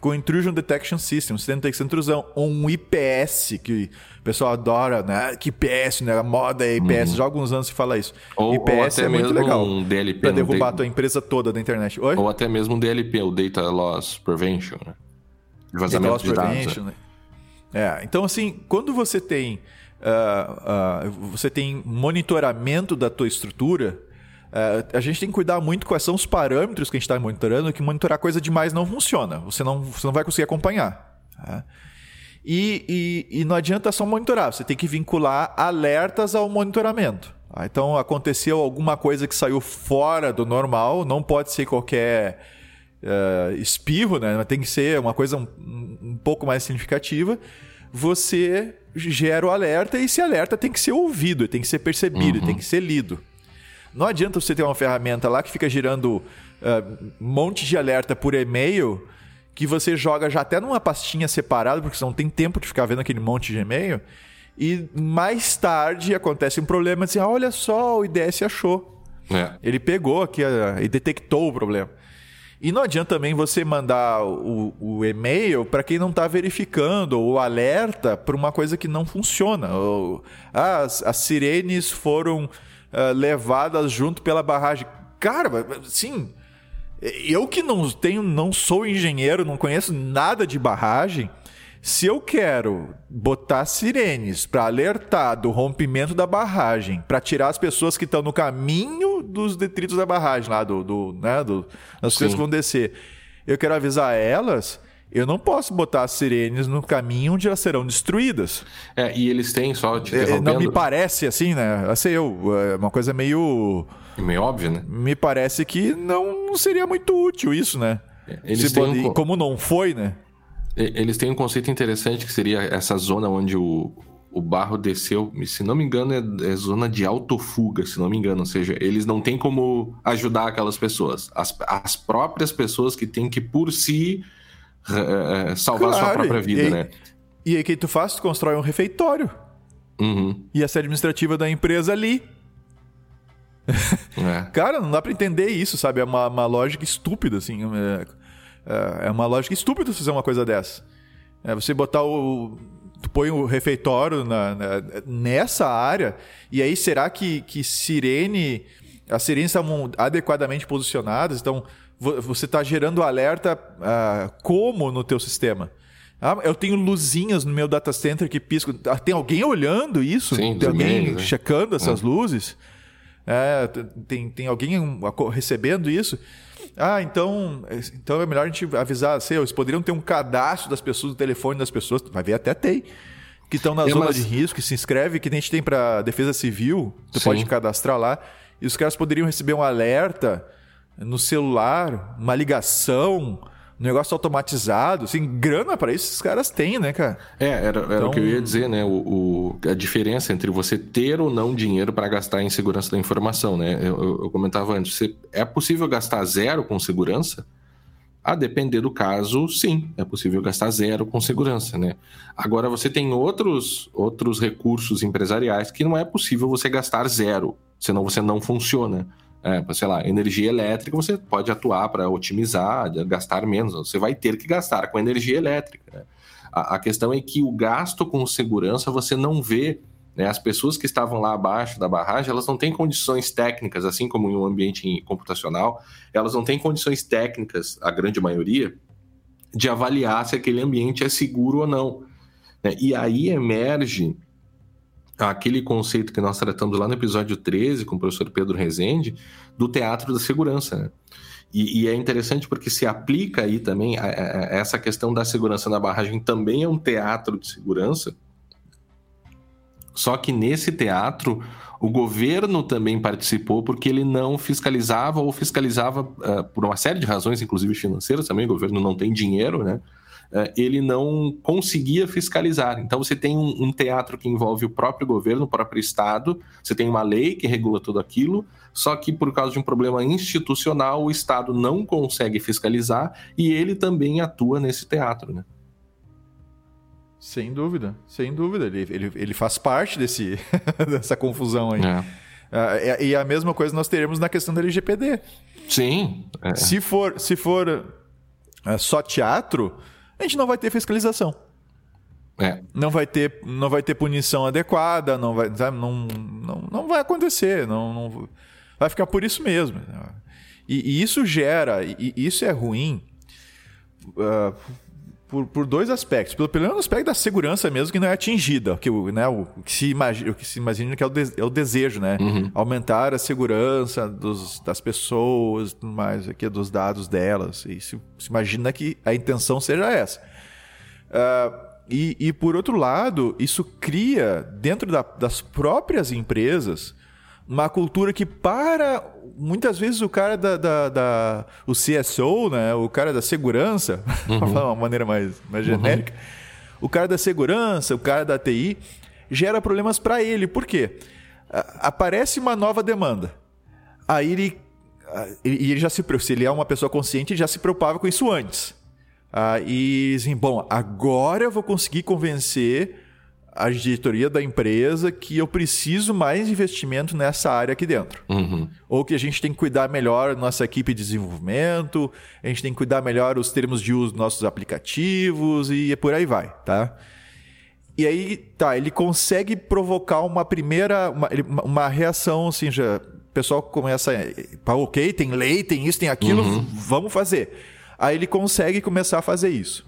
Speaker 3: com o Intrusion Detection System, um sistema de detecção de intrusão, ou um IPS, que o pessoal adora, né? Que IPS, né? A moda é IPS, uhum. já há alguns anos se fala isso.
Speaker 1: Ou, IPS ou é muito legal. Um DLP,
Speaker 3: pra derrubar a tua empresa toda da internet.
Speaker 1: Oi? Ou até mesmo um DLP, o Data Loss Prevention, né?
Speaker 3: Vazamento Data Loss de Prevention, dados. Né? É, então assim, quando você tem uh, uh, você tem monitoramento da tua estrutura, Uh, a gente tem que cuidar muito quais são os parâmetros que a gente está monitorando, que monitorar coisa demais não funciona. Você não, você não vai conseguir acompanhar. Tá? E, e, e, não adianta só monitorar, você tem que vincular alertas ao monitoramento. Tá? Então, aconteceu alguma coisa que saiu fora do normal, não pode ser qualquer uh, espirro, né? tem que ser uma coisa um, um pouco mais significativa. Você gera o alerta e esse alerta tem que ser ouvido, tem que ser percebido, uhum. tem que ser lido. Não adianta você ter uma ferramenta lá que fica girando uh, um monte de alerta por e-mail que você joga já até numa pastinha separada, porque você não tem tempo de ficar vendo aquele monte de e-mail. E mais tarde acontece um problema assim: ah, olha só, o IDS achou. É. Ele pegou aqui uh, e detectou o problema. E não adianta também você mandar o, o e-mail para quem não está verificando, ou alerta para uma coisa que não funciona. Ou, ah, as, as sirenes foram uh, levadas junto pela barragem. Cara, sim. Eu que não tenho, não sou engenheiro, não conheço nada de barragem. Se eu quero botar sirenes para alertar do rompimento da barragem, para tirar as pessoas que estão no caminho dos detritos da barragem, lá do, do, né, do, das coisas que vão descer, eu quero avisar elas eu não posso botar as sirenes no caminho onde elas serão destruídas.
Speaker 1: É, e eles têm só te
Speaker 3: é, Não me parece assim, né? Assim, eu, é uma coisa meio.
Speaker 1: Meio óbvio, né?
Speaker 3: Me parece que não seria muito útil isso, né?
Speaker 1: É, eles têm
Speaker 3: um... Como não foi, né?
Speaker 1: Eles têm um conceito interessante que seria essa zona onde o, o barro desceu, se não me engano, é, é, zona de autofuga, se não me engano. Ou seja, eles não têm como ajudar aquelas pessoas. As, as próprias pessoas que têm que, por si, é, salvar claro, sua própria vida,
Speaker 3: e,
Speaker 1: né?
Speaker 3: E aí, o que tu faz? Tu constrói um refeitório.
Speaker 1: Uhum.
Speaker 3: E a sede administrativa da empresa ali. É. [LAUGHS] Cara, não dá pra entender isso, sabe? É uma, uma lógica estúpida, assim. É, é, é uma lógica estúpida fazer uma coisa dessa. É você botar o tu põe o refeitório na, na, nessa área, e aí será que, que sirene, as sirenes estão adequadamente posicionadas? Então, você está gerando alerta uh, como no teu sistema? Ah, eu tenho luzinhas no meu data center que piscam. Ah, tem alguém olhando isso?
Speaker 1: Sim,
Speaker 3: tem alguém
Speaker 1: né?
Speaker 3: checando essas é. luzes? É, tem, tem alguém recebendo isso? Ah, então, então é melhor a gente avisar, assim, eles poderiam ter um cadastro das pessoas, do telefone das pessoas, vai ver até tem, que estão na é, zona mas... de risco, que se inscreve, que a gente tem para defesa civil, tu Sim. pode cadastrar lá, e os caras poderiam receber um alerta no celular, uma ligação, um negócio automatizado, assim, grana para isso esses caras têm, né, cara?
Speaker 1: É, era, era então... o que eu ia então dizer, né? O, o, a diferença entre você ter ou não dinheiro para gastar em segurança da informação, né? Eu, eu, comentava antes, você, é possível gastar zero com segurança? A depender do caso, sim, é possível gastar zero com segurança, né? Agora você tem outros, outros recursos empresariais que não é possível você gastar zero, senão você não funciona é, sei lá, energia elétrica, você pode atuar para otimizar, gastar menos. Você vai ter que gastar com energia elétrica. Né? A, a, questão é que o gasto com segurança você não vê. Né? As pessoas que estavam lá abaixo da barragem, elas não têm condições técnicas, assim como em um ambiente computacional, elas não têm condições técnicas, a grande maioria, de avaliar se aquele ambiente é seguro ou não. Né? E aí emerge aquele conceito que nós tratamos lá no episódio 13 com o professor Pedro Rezende, do teatro da segurança. Né? E, e, é interessante porque se aplica aí também a, a, a essa questão da segurança na barragem também é um teatro de segurança. Só que nesse teatro o governo também participou porque ele não fiscalizava ou fiscalizava uh, por uma série de razões, inclusive financeiras também. O governo não tem dinheiro, né? É, ele não conseguia fiscalizar. Então você tem um, um, teatro que envolve o próprio governo, o próprio Estado, você tem uma lei que regula tudo aquilo, só que por causa de um problema institucional, o Estado não consegue fiscalizar e ele também atua nesse teatro, né?
Speaker 3: Sem dúvida, sem dúvida. Ele, ele, ele faz parte desse, [LAUGHS] dessa confusão aí. É. Uh, e a mesma coisa nós teremos na questão da LGPD.
Speaker 1: Sim.
Speaker 3: É. Se for, se for uh, só teatro, a gente não vai ter fiscalização.
Speaker 1: É.
Speaker 3: Não vai ter, não vai ter punição adequada, não vai, sabe, não, não, não vai acontecer, não, não vai ficar por isso mesmo. E, e isso gera, e, e, isso é ruim uh, por, por dois aspectos. Pelo primeiro aspecto da segurança mesmo, que não é atingida, que, né, o, que se imagina, o que se imagina que é o, de, é o desejo, né?
Speaker 1: Uhum.
Speaker 3: Aumentar a segurança dos, das pessoas, mais aqui, dos dados delas. E se, se imagina que a intenção seja essa. Uh, e, e, por outro lado, isso cria, dentro da, das próprias empresas, uma cultura que para muitas vezes o cara da, da, da, o CSO, né, o cara da segurança, [LAUGHS] uhum. para falar uma maneira mais, mais genérica, uhum. o cara da segurança, o cara da TI gera problemas para ele. Por quê? Aparece uma nova demanda. Aí ele e ele já se se ele é uma pessoa consciente, ele já se preocupava com isso antes. Ah, e assim, bom, agora eu vou conseguir convencer a diretoria da empresa que eu preciso mais investimento nessa área aqui dentro.
Speaker 1: Uhum.
Speaker 3: Ou que a gente tem que cuidar melhor nossa equipe de desenvolvimento, a gente tem que cuidar melhor os termos de uso dos nossos aplicativos e por aí vai, tá? E aí, tá, ele consegue provocar uma primeira, uma, uma reação, assim, já, o pessoal começa, a, ok, tem lei, tem isso, tem aquilo, uhum. vamos fazer. Aí ele consegue começar a fazer isso.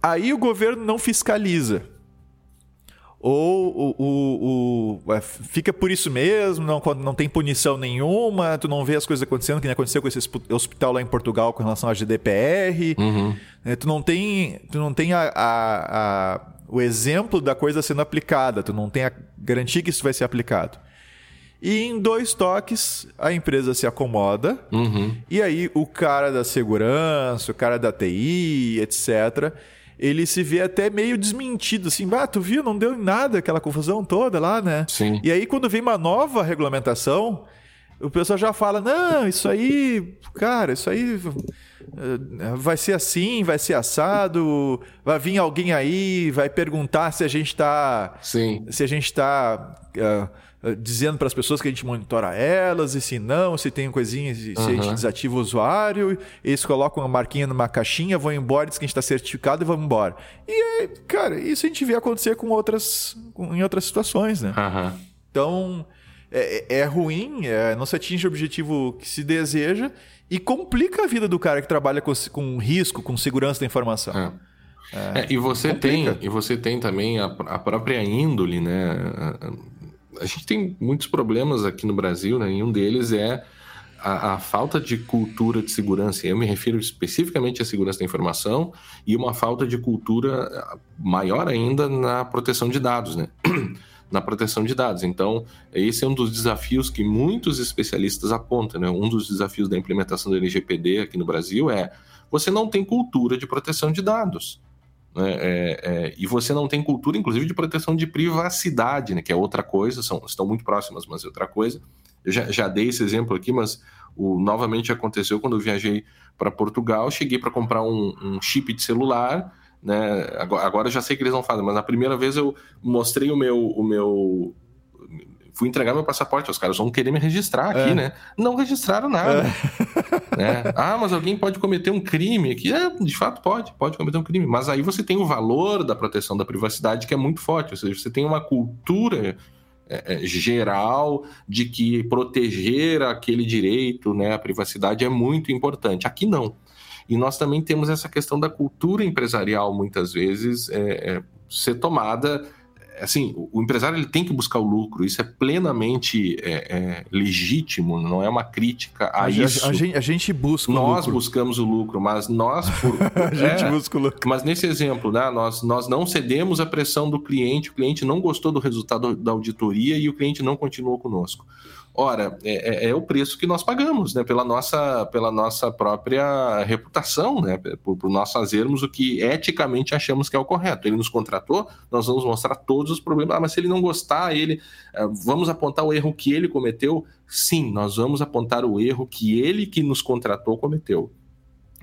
Speaker 3: Aí o governo não fiscaliza ou o, o, o, é, fica por isso mesmo, não, não tem punição nenhuma, tu não vê as coisas acontecendo, que nem aconteceu com esse hospital lá em Portugal com relação à GDPR, uhum. é, tu não tem, tu não tem a, a, a, o exemplo da coisa sendo aplicada, tu não tem a garantia que isso vai ser aplicado. E em dois toques a empresa se acomoda, uhum. e aí o cara da segurança, o cara da TI, etc ele se vê até meio desmentido, assim, ah, tu viu, não deu em nada aquela confusão toda lá, né?
Speaker 1: Sim.
Speaker 3: E aí, quando vem uma nova regulamentação, o pessoal já fala, não, isso aí, cara, isso aí eh, vai ser assim, vai ser assado, vai vir alguém aí, vai perguntar se a gente está...
Speaker 1: Sim.
Speaker 3: Se a gente está... Uh, eh, dizendo para as pessoas que a gente monitora elas, e se não, se tem coisinhas, se uhum. a gente desativa o usuário, eles colocam uma marquinha numa caixinha, vão embora, diz que a gente está certificado e vamos embora. E, cara, isso a gente vê acontecer com outras, com, em outras situações, né?
Speaker 1: Uhum.
Speaker 3: Então, é, é ruim, é, não se atinge o objetivo que se deseja e complica a vida do cara que trabalha com, com risco, com segurança da informação.
Speaker 1: É. É, e você complica. tem e você tem também a, a própria índole, né? A gente tem muitos problemas aqui no Brasil, né? E um deles é a, a, falta de cultura de segurança. Eu me refiro especificamente à segurança da informação e uma falta de cultura eh, maior ainda na proteção de dados, né? [CLEARS THROAT] na proteção de dados. Então, esse é um dos desafios que muitos especialistas apontam. Né? Um dos desafios da implementação do LGPD aqui no Brasil é você não tem cultura de proteção de dados. Né? É, é, e você não tem cultura, inclusive, de proteção de privacidade, né? que é outra coisa, são, estão muito próximas, mas é outra coisa. Eu já, já dei esse exemplo aqui, mas o, novamente aconteceu quando eu viajei para Portugal, cheguei para comprar um, um, chip de celular, né? Agora, agora já sei que eles não fazem, mas na primeira vez eu mostrei o meu, o meu fui entregar meu passaporte, os caras vão querer me registrar aqui, é. né? Não registraram nada. É. [LAUGHS] Né? Ah, mas alguém pode cometer um crime aqui. É, de fato pode, pode cometer um crime. Mas aí você tem o valor da proteção da privacidade que é muito forte. Ou seja, você tem uma cultura é, é geral de que proteger aquele direito, né, a privacidade é muito importante. Aqui não. E nós também temos essa questão da cultura empresarial, muitas vezes, é, ser tomada assim, o empresário ele tem que buscar o lucro, isso é plenamente é, é, legítimo, não é uma crítica a, a isso.
Speaker 3: A, a, gente, a gente, busca
Speaker 1: Nós o lucro. buscamos o lucro, mas nós... [LAUGHS] Por,
Speaker 3: a gente é, busca o lucro.
Speaker 1: Mas nesse exemplo, né, nós, nós não cedemos à pressão do cliente, o cliente não gostou do resultado da auditoria e o cliente não continuou conosco. Ora, é, é, é, o preço que nós pagamos, né? Pela nossa, pela nossa própria reputação, né? Por, por, nós fazermos o que eticamente achamos que é o correto. Ele nos contratou, nós vamos mostrar todos os problemas. Ah, mas se ele não gostar, ele eh, vamos apontar o erro que ele cometeu. Sim, nós vamos apontar o erro que ele que nos contratou cometeu.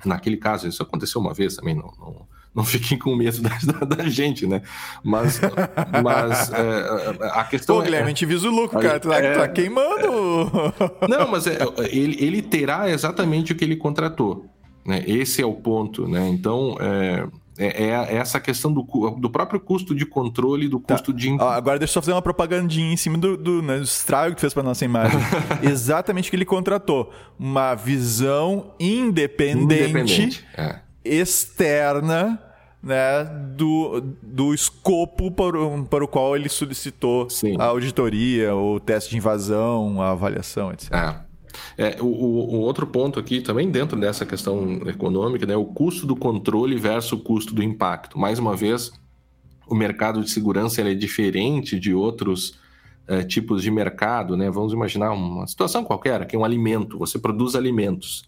Speaker 1: Naquele caso, isso aconteceu uma vez também, não, não não fiquem com medo da, da gente, né? Mas, mas é, a questão
Speaker 3: Pô, Guilherme, é, a gente visa o lucro, cara. Tu tá, é, tá queimando.
Speaker 1: Não, mas é, ele, ele terá exatamente o que ele contratou. Né? Esse é o ponto, né? Então, é, é, é, essa questão do, do próprio custo de controle, do tá. custo tá. de.
Speaker 3: agora deixa eu só fazer uma propagandinha em cima do, do, né, do estrago que fez para nossa imagem. [LAUGHS] Exatamente o que ele contratou. Uma visão independente, independente é. externa né, do, do escopo para o, para o qual ele solicitou Sim. a auditoria, o teste de invasão, a avaliação, etc.
Speaker 1: É. É, o, o, outro ponto aqui, também dentro dessa questão econômica, né, o custo do controle versus o custo do impacto. Mais uma vez, o mercado de segurança é diferente de outros é, tipos de mercado. Né? Vamos imaginar uma situação qualquer, que é um alimento, você produz alimentos.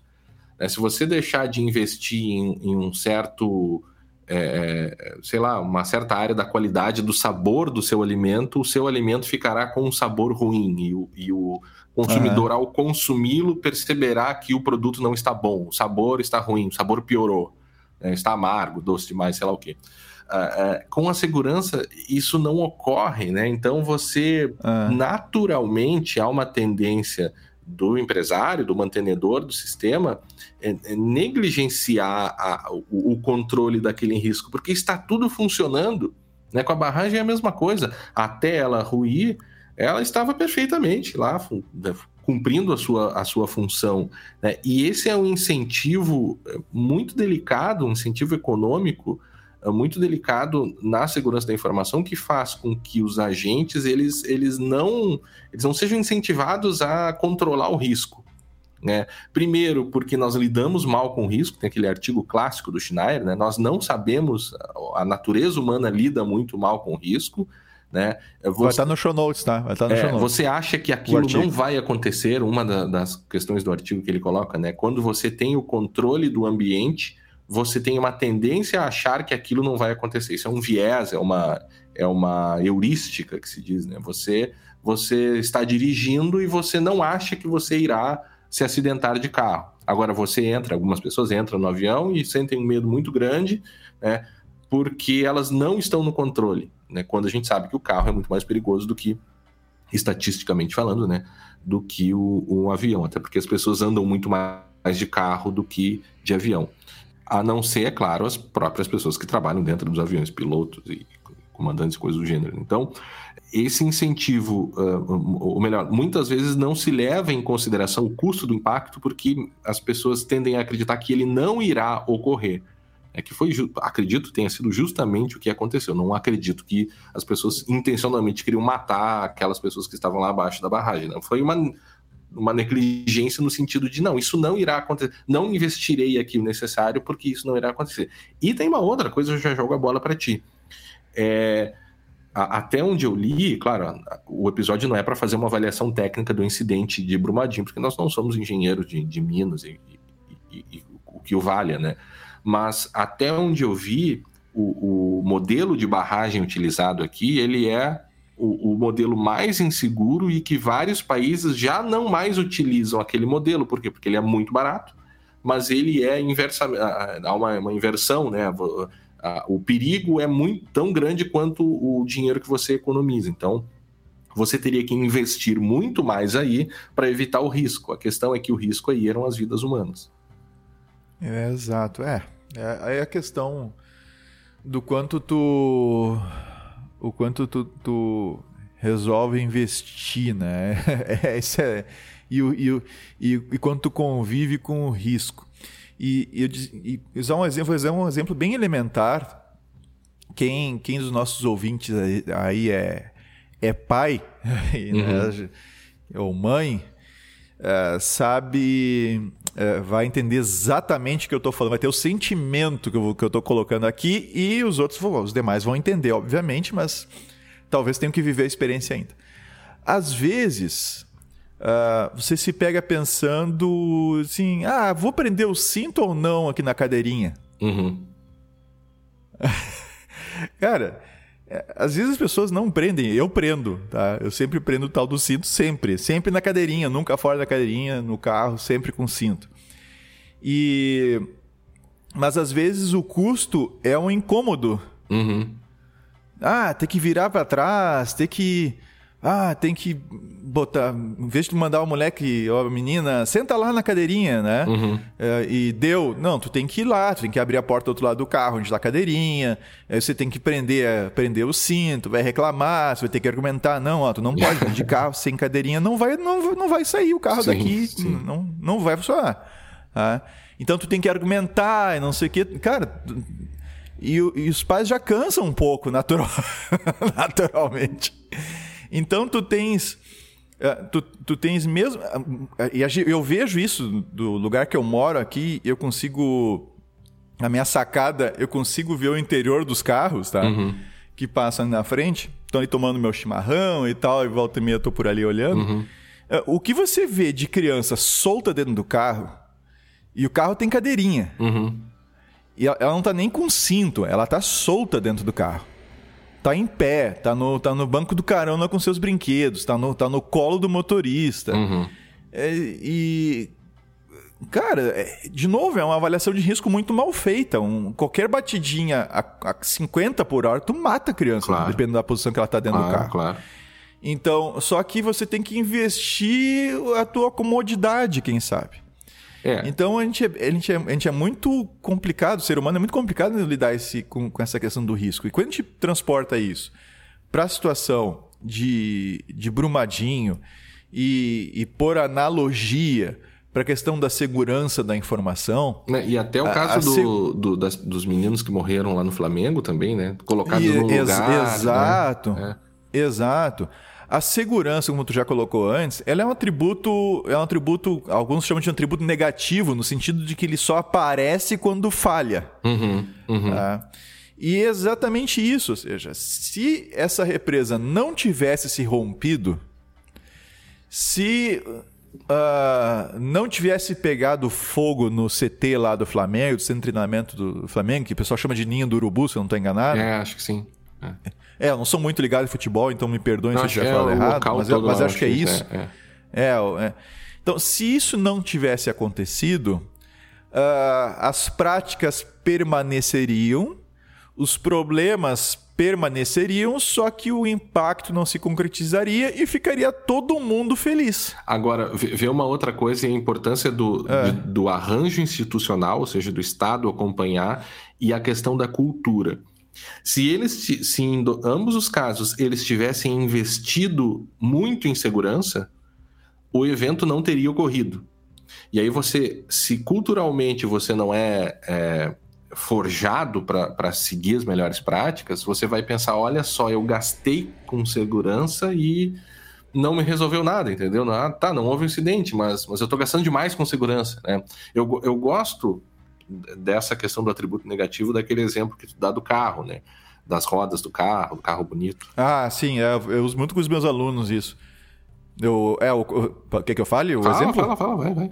Speaker 1: É, se você deixar de investir em, em um certo é, é, sei lá, uma certa área da qualidade do sabor do seu alimento, o seu alimento ficará com um sabor ruim e o, e o consumidor, uhum. ao consumi-lo, perceberá que o produto não está bom, o sabor está ruim, o sabor piorou, né, está amargo, doce demais, sei lá o quê. Uh, uh, com a segurança, isso não ocorre, né? Então você uhum. naturalmente há uma tendência do empresário, do mantenedor do sistema, é, é negligenciar a, o, o, controle daquele risco, porque está tudo funcionando. Né? Com a barragem é a mesma coisa. Até ela ruir, ela estava perfeitamente lá, né, cumprindo a sua, a sua função. Né? E esse é um incentivo é, muito delicado, um incentivo econômico muito delicado na segurança da informação que faz com que os agentes eles, eles, não, eles não sejam incentivados a controlar o risco. Né? Primeiro, porque nós lidamos mal com o risco, tem aquele artigo clássico do Schneier, né? nós não sabemos, a natureza humana lida muito mal com o risco. Né?
Speaker 3: Você, vai estar no show notes, tá? Vai estar no
Speaker 1: é,
Speaker 3: show notes.
Speaker 1: Você acha que aquilo não vai acontecer? Uma da, das questões do artigo que ele coloca, né? Quando você tem o controle do ambiente, você tem uma tendência a achar que aquilo não vai acontecer. Isso é um viés, é uma, é uma heurística que se diz, né? Você, você está dirigindo e você não acha que você irá se acidentar de carro. Agora você entra, algumas pessoas entram no avião e sentem um medo muito grande, né? Porque elas não estão no controle, né? Quando a gente sabe que o carro é muito mais perigoso do que, estatisticamente falando, né? Do que o, o avião, até porque as pessoas andam muito mais de carro do que de avião a não ser, é claro, as próprias pessoas que trabalham dentro dos aviões, pilotos e comandantes e coisas do gênero. Então, esse incentivo, uh, ou melhor, muitas vezes não se leva em consideração o custo do impacto, porque as pessoas tendem a acreditar que ele não irá ocorrer. É que foi, acredito, tenha sido justamente o que aconteceu. Não acredito que as pessoas intencionalmente queriam matar aquelas pessoas que estavam lá abaixo da barragem. Não foi uma uma negligência no sentido de não, isso não irá acontecer, não investirei aqui o necessário porque isso não irá acontecer. E tem uma outra coisa, eu já jogo a bola para ti. É, a, até onde eu li, claro, o episódio não é para fazer uma avaliação técnica do incidente de Brumadinho, porque nós não somos engenheiros de, de Minas e, e, e, o que o valha, né? Mas até onde eu vi, o, o modelo de barragem utilizado aqui, ele é o, o, modelo mais inseguro e que vários países já não mais utilizam aquele modelo. Por quê? Porque ele é muito barato, mas ele é inversa, há uma, uma inversão, né? O perigo é muito tão grande quanto o dinheiro que você economiza. Então, você teria que investir muito mais aí para evitar o risco. A questão é que o risco aí eram as vidas humanas.
Speaker 3: É, exato, é. é. Aí é a questão do quanto tu o quanto tu, tu resolve investir, né? [LAUGHS] é, isso é, e, e, e, e quanto tu convive com o risco. E, e, e usar um exemplo, usar um exemplo bem elementar. Quem, quem dos nossos ouvintes aí é, é pai [LAUGHS] uhum. né, ou mãe, é, sabe, é, vai entender exatamente o que eu estou falando, vai ter o sentimento que eu, que eu estou colocando aqui e os outros, os demais vão entender, obviamente, mas talvez tenham que viver a experiência ainda. Às vezes, uh, você se pega pensando assim: ah, vou prender o cinto ou não aqui na cadeirinha?
Speaker 1: Uhum. [LAUGHS]
Speaker 3: Cara, às vezes as pessoas não prendem, eu prendo, tá? Eu sempre prendo o tal do cinto, sempre. Sempre na cadeirinha, nunca fora da cadeirinha, no carro, sempre com cinto. E. Mas às vezes o custo é um incômodo.
Speaker 1: Uhum.
Speaker 3: Ah, tem que virar para trás, tem que ah, tem que botar. Em vez de mandar o moleque ou a menina, senta lá na cadeirinha, né?
Speaker 1: Uhum.
Speaker 3: É, e deu. Não, tu tem que ir lá, tu tem que abrir a porta do outro lado do carro, onde está a cadeirinha. Aí você tem que prender, prender o cinto, vai reclamar, você vai ter que argumentar. Não, ó, tu não pode de [LAUGHS] carro sem cadeirinha, não vai, não, não vai sair o carro sim, daqui, sim. Não, não vai funcionar. Tá? Então tu tem que argumentar e não sei o quê. Cara. E, e os pais já cansam um pouco, natural, [LAUGHS] naturalmente. Então tu tens. Eh, tu, tu tens mesmo. Eh, e eu vejo isso do lugar que eu moro aqui, eu consigo. Na minha sacada, eu consigo ver o interior dos carros, tá?
Speaker 1: Uhum.
Speaker 3: Que passam na frente. Estão ali tomando meu chimarrão e tal, e volta e meia eu tô por ali olhando.
Speaker 1: Uhum.
Speaker 3: Eh, o que você vê de criança solta dentro do carro, e o carro tem cadeirinha.
Speaker 1: Uhum.
Speaker 3: E ela não tá nem com cinto, ela tá solta dentro do carro tá em pé, tá no, tá no banco do carona com seus brinquedos, tá no, tá no colo do motorista.
Speaker 1: Uhum.
Speaker 3: É, e. Cara, é, de novo, é uma avaliação de risco muito mal feita. Um, qualquer batidinha a, a 50 por hora, tu mata a criança, claro. dependendo da posição que ela tá dentro
Speaker 1: claro,
Speaker 3: do carro.
Speaker 1: Claro.
Speaker 3: Então, só que você tem que investir a tua comodidade, quem sabe.
Speaker 1: É.
Speaker 3: Então a gente, é, a, gente é, a gente é muito complicado, o ser humano é muito complicado lidar esse, com, com essa questão do risco. E quando a gente transporta isso para a situação de, de Brumadinho e, e por analogia para a questão da segurança da informação.
Speaker 1: Né, e até o caso a, a do, do, das, dos meninos que morreram lá no Flamengo também, né? Colocados no lugar. Né?
Speaker 3: Exato. Né? É. Exato. A segurança, como tu já colocou antes, ela é um atributo, é um atributo, alguns chamam de um atributo negativo, no sentido de que ele só aparece quando falha.
Speaker 1: Uhum, uhum.
Speaker 3: Tá? E é exatamente isso, ou seja, se essa represa não tivesse se rompido, se uh, não tivesse pegado fogo no CT lá do Flamengo, do centro de treinamento do Flamengo, que o pessoal chama de ninho do urubu, se eu não estou enganado.
Speaker 1: É, acho que sim.
Speaker 3: É. é, eu não sou muito ligado em futebol, então me perdoem não, se eu já é errado, mas, eu, mas acho que é isso. É, é. é, Então, se isso não tivesse acontecido, uh, as práticas permaneceriam, os problemas permaneceriam, só que o impacto não se concretizaria e ficaria todo mundo feliz.
Speaker 1: Agora, vê uma outra coisa e a importância do, é. do, do arranjo institucional, ou seja, do Estado acompanhar, e a questão da cultura. Se eles, se em ambos os casos eles tivessem investido muito em segurança, o evento não teria ocorrido. E aí você, se culturalmente você não é, é forjado para seguir as melhores práticas, você vai pensar, olha só, eu gastei com segurança e não me resolveu nada, entendeu? Ah, tá, não houve incidente, mas, mas eu estou gastando demais com segurança, né? Eu, eu gosto dessa questão do atributo negativo daquele exemplo que tu dá do carro, né? Das rodas do carro, do carro bonito.
Speaker 3: Ah, sim, é, eu uso muito com os meus alunos isso. Eu, é, o, o que que eu fale? O
Speaker 1: fala,
Speaker 3: exemplo?
Speaker 1: Fala, fala, vai, vai.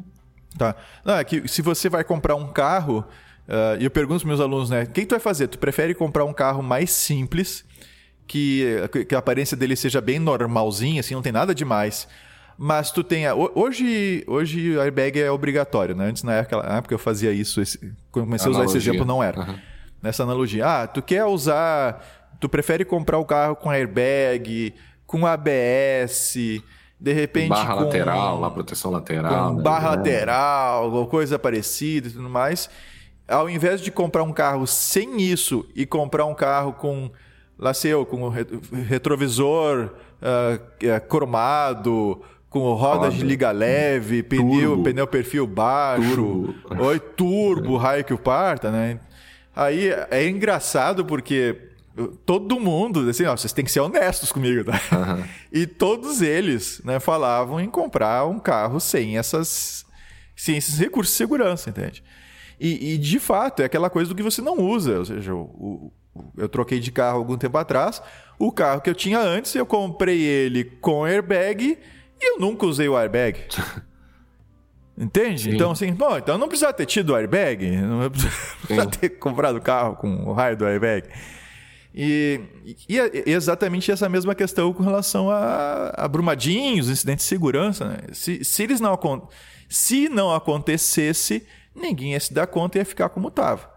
Speaker 3: Tá. Não, é que se você vai comprar um carro, uh, e eu pergunto para meus alunos, né? O que, que tu vai fazer? Tu prefere comprar um carro mais simples, que, que a aparência dele seja bem normalzinha, assim, não tem nada demais mas tu tem. Hoje, hoje o airbag é obrigatório, né? Antes, na época, na época eu fazia isso. Esse, quando comecei analogia. a usar esse exemplo, não era. Uhum. Nessa analogia. Ah, tu quer usar. Tu prefere comprar o carro com airbag, com ABS, de repente.
Speaker 1: Barra
Speaker 3: com,
Speaker 1: lateral, lá, proteção lateral.
Speaker 3: né? Barra lateral, ou coisa parecida e tudo mais. Ao invés de comprar um carro sem isso e comprar um carro com, lá sei eu, com retrovisor uh, cromado com rodas de liga leve, pneu, pneu perfil baixo, turbo. oi turbo, raio que o parta, né? Aí é engraçado porque todo mundo, assim, ó, vocês têm que ser honestos comigo, tá? Uhum. E todos eles, né, falavam em comprar um carro sem essas, sem esses recursos de segurança, entende? E, e de fato é aquela coisa do que você não usa, ou seja, o, o, eu troquei de carro algum tempo atrás, o carro que eu tinha antes eu comprei ele com airbag e eu nunca usei o airbag. [LAUGHS] Entende? Sim. Então, assim, bom, então não precisa ter tido o airbag, não [LAUGHS] precisa ter comprado o carro com o raio do airbag. E, e, é exatamente essa mesma questão com relação a, a brumadinhos, incidentes de segurança. Né? Se, se, eles não, se não acontecesse, ninguém ia se dar conta e ia ficar como estava.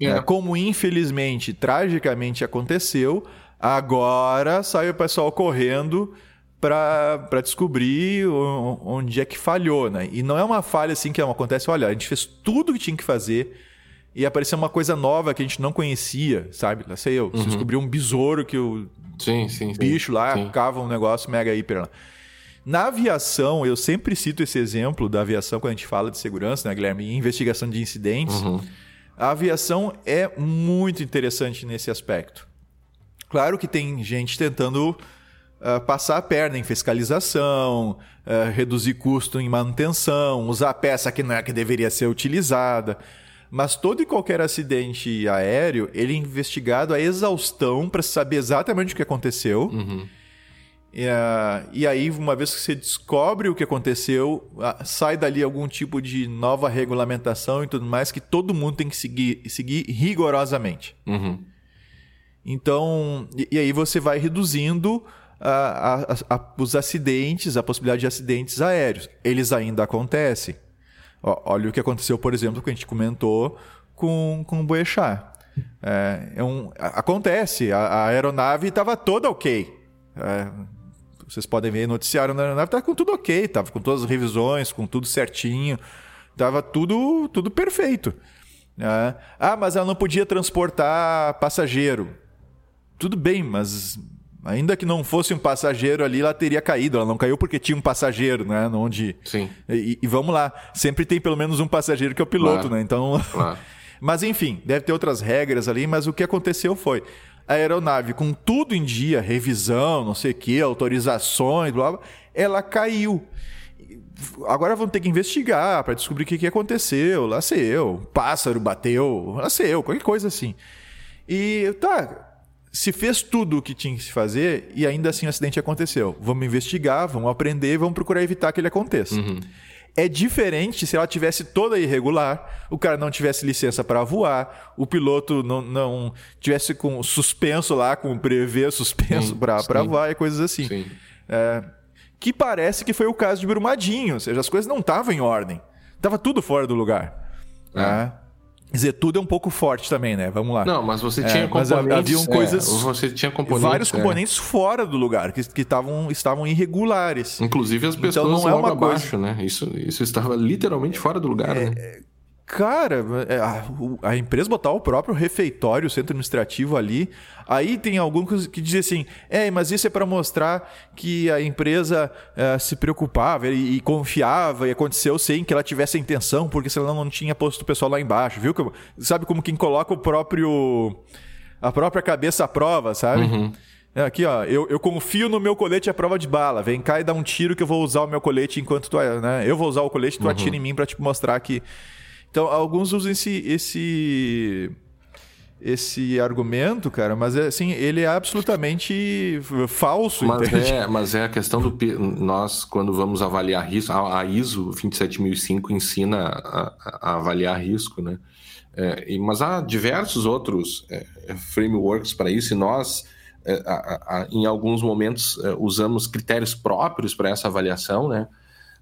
Speaker 3: É. é. Como infelizmente, tragicamente aconteceu, agora sai o pessoal correndo para descobrir onde é que falhou, né? E não é uma falha assim que acontece, olha, a gente fez tudo o que tinha que fazer e apareceu uma coisa nova que a gente não conhecia, sabe? Lá sei eu, uhum. descobriu um besouro que o
Speaker 1: sim, sim,
Speaker 3: bicho
Speaker 1: sim,
Speaker 3: lá cava um negócio mega hiper lá. Na aviação, eu sempre cito esse exemplo da aviação quando a gente fala de segurança, né, Guilherme? Investigação de incidentes. Uhum. A aviação é muito interessante nesse aspecto. Claro que tem gente tentando uh, passar a perna em fiscalização, uh, reduzir custo em manutenção, usar peça que não é que deveria ser utilizada. Mas todo e qualquer acidente aéreo, ele é investigado a exaustão para saber exatamente o que aconteceu.
Speaker 1: Uhum.
Speaker 3: E, uh, e, aí, uma vez que você descobre o que aconteceu, uh, sai dali algum tipo de nova regulamentação e tudo mais que todo mundo tem que seguir, seguir rigorosamente.
Speaker 1: Uhum.
Speaker 3: Então, e, e, aí você vai reduzindo a, a, a, os acidentes, a possibilidade de acidentes aéreos. Eles ainda acontecem. Ó, olha o que aconteceu, por exemplo, que a gente comentou com, com o Boechat. É, é um, acontece, a, aeronave estava toda ok. É, vocês podem ver noticiário na aeronave, estava com tudo ok, estava com todas as revisões, com tudo certinho, estava tudo, tudo perfeito. É. Ah, mas ela não podia transportar passageiro. Tudo bem, mas Ainda que não fosse um passageiro ali, ela teria caído. Ela não caiu porque tinha um passageiro, né? Onde...
Speaker 1: Sim.
Speaker 3: E, e vamos lá, sempre tem pelo menos um passageiro que é o piloto,
Speaker 1: Claro.
Speaker 3: né? Então.
Speaker 1: Claro. [LAUGHS]
Speaker 3: mas enfim, deve ter outras regras ali, mas o que aconteceu foi. A aeronave, com tudo em dia, revisão, não sei o que, autorizações, blá, blá, ela caiu. Agora vão ter que investigar para descobrir o que, que aconteceu. Lá sei eu, pássaro bateu, lá sei eu, qualquer coisa assim. E tá, se fez tudo o que tinha que se fazer e ainda assim o acidente aconteceu. Vamos investigar, vamos aprender vamos procurar evitar que ele aconteça. É diferente se ela tivesse toda irregular, o cara não tivesse licença para voar, o piloto não, não tivesse com suspenso lá, com prevê suspenso para voar e coisas assim.
Speaker 1: Sim.
Speaker 3: É, que parece que foi o caso de Brumadinho, ou seja, as coisas não estavam em ordem. Tava tudo fora do lugar.
Speaker 1: É.
Speaker 3: né? Dizer, tudo é um pouco forte também, né? Vamos lá.
Speaker 1: Não, mas você
Speaker 3: É,
Speaker 1: tinha
Speaker 3: mas
Speaker 1: componentes.
Speaker 3: haviam
Speaker 1: é,
Speaker 3: coisas-
Speaker 1: você tinha componentes.
Speaker 3: Vários
Speaker 1: é.
Speaker 3: componentes fora do lugar, que, que tavam, estavam irregulares.
Speaker 1: Inclusive as pessoas
Speaker 3: Então não é uma coisa-
Speaker 1: abaixo, né? Isso, isso estava literalmente fora do lugar,
Speaker 3: É,
Speaker 1: né?
Speaker 3: Cara, é, a, empresa botar o próprio refeitório, o centro administrativo ali, aí tem alguns que dizem assim: é, mas isso é para mostrar que a empresa é, se preocupava e, e confiava e aconteceu sem que ela tivesse a intenção, porque senão ela não tinha posto o pessoal lá embaixo, viu? Sabe como quem coloca o próprio. a própria cabeça à prova, sabe? É, aqui, ó, eu, eu confio no meu colete à prova de bala. Vem cá e dá um tiro que eu vou usar o meu colete enquanto tu. Né? Eu vou usar o colete tu atira em mim pra te mostrar que. Então, alguns usam esse. esse esse argumento, cara, mas é, assim, ele é absolutamente falso,
Speaker 1: Mas
Speaker 3: entende?
Speaker 1: é, mas é a questão do. Nós, quando vamos avaliar risco, a, ISO 27005 ensina a, a avaliar risco, né? É, e- mas há diversos outros é, frameworks para isso, e nós, é, a- a- a- em alguns momentos, é, usamos critérios próprios para essa avaliação, né?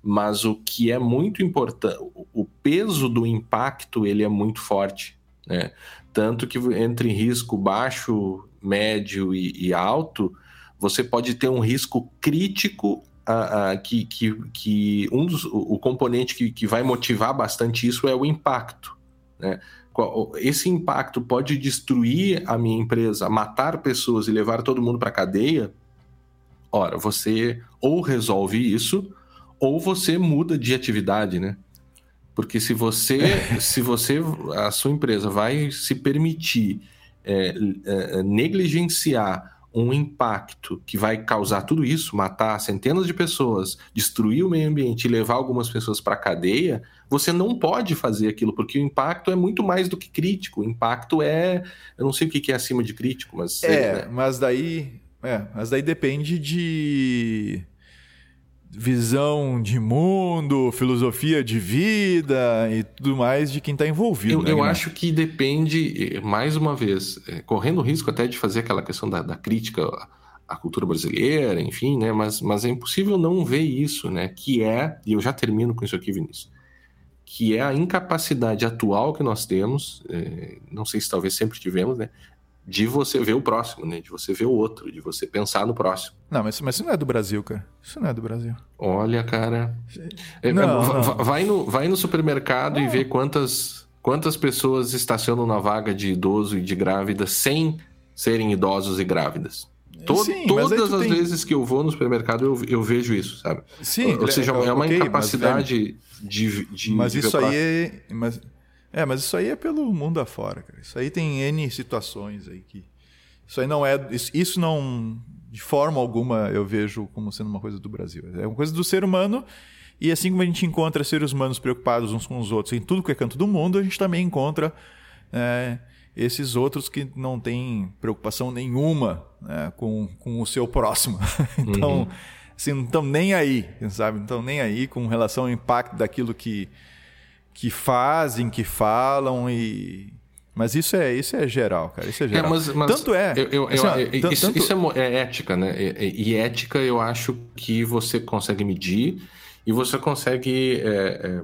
Speaker 1: Mas o que é muito importante, o peso do impacto ele é muito forte, né? Tanto que entre risco baixo, médio e, e alto, você pode ter um risco crítico ah, que, que, que um dos, o, componente que, que vai motivar bastante isso é o impacto. Né? Esse impacto pode destruir a minha empresa, matar pessoas e levar todo mundo para a cadeia. Ora, você ou resolve isso, ou você muda de atividade, né? Porque se você, [LAUGHS] se você, a sua empresa vai se permitir é, é, negligenciar um impacto que vai causar tudo isso, matar centenas de pessoas, destruir o meio ambiente e levar algumas pessoas para a cadeia, você não pode fazer aquilo, porque o impacto é muito mais do que crítico. O impacto é. Eu não sei o que que é acima de crítico, mas.
Speaker 3: É,
Speaker 1: né?
Speaker 3: mas daí. É, mas daí depende de visão de mundo, filosofia de vida e tudo mais de quem está envolvido.
Speaker 1: Eu,
Speaker 3: né,
Speaker 1: eu acho que depende, mais uma vez, eh, correndo o risco até de fazer aquela questão da, da crítica à- cultura brasileira, enfim, né? Mas, mas é impossível não ver isso, né? Que é, e eu já termino com isso aqui, Vinícius, que é a incapacidade atual que nós temos, eh, não sei se talvez sempre tivemos, né? De você ver o próximo, né? De você ver o outro, de você pensar no próximo.
Speaker 3: Não, mas, mas isso não é do Brasil, cara. Isso não é do Brasil.
Speaker 1: Olha, cara. É,
Speaker 3: Não,
Speaker 1: va-
Speaker 3: não.
Speaker 1: va- Vai, no, vai no supermercado e vê quantas, quantas pessoas estacionam na vaga de idoso e de grávida sem serem idosos e grávidas. To-
Speaker 3: Sim, mas
Speaker 1: todas as
Speaker 3: tem-
Speaker 1: vezes que eu vou no supermercado, eu, eu vejo isso, sabe?
Speaker 3: Sim,
Speaker 1: Ou seja,
Speaker 3: é,
Speaker 1: é uma
Speaker 3: ok, mas,
Speaker 1: incapacidade de, de.
Speaker 3: Mas
Speaker 1: de
Speaker 3: isso aí é. Mas, é, mas isso aí é pelo mundo afora, cara. Isso aí tem N situações aí que. Isso aí não é. Isso, isso não. De forma alguma eu vejo como sendo uma coisa do Brasil. É uma coisa do ser humano. E assim como a gente encontra seres humanos preocupados uns com os outros em tudo que é canto do mundo, a gente também encontra é, esses outros que não têm preocupação nenhuma né, com, com o seu próximo. [LAUGHS] então, assim, não estão nem aí, sabe? Não estão nem aí com relação ao impacto daquilo que, que fazem, que falam e. Mas isso é, isso é geral, cara. Isso é
Speaker 1: É,
Speaker 3: geral.
Speaker 1: mas, mas
Speaker 3: tanto é.
Speaker 1: eu- eu-
Speaker 3: assim, ó,
Speaker 1: eu-
Speaker 3: tan-
Speaker 1: isso,
Speaker 3: tanto-
Speaker 1: isso é, mo- é ética, né? E, e- ética eu acho que você consegue medir e você consegue é, é,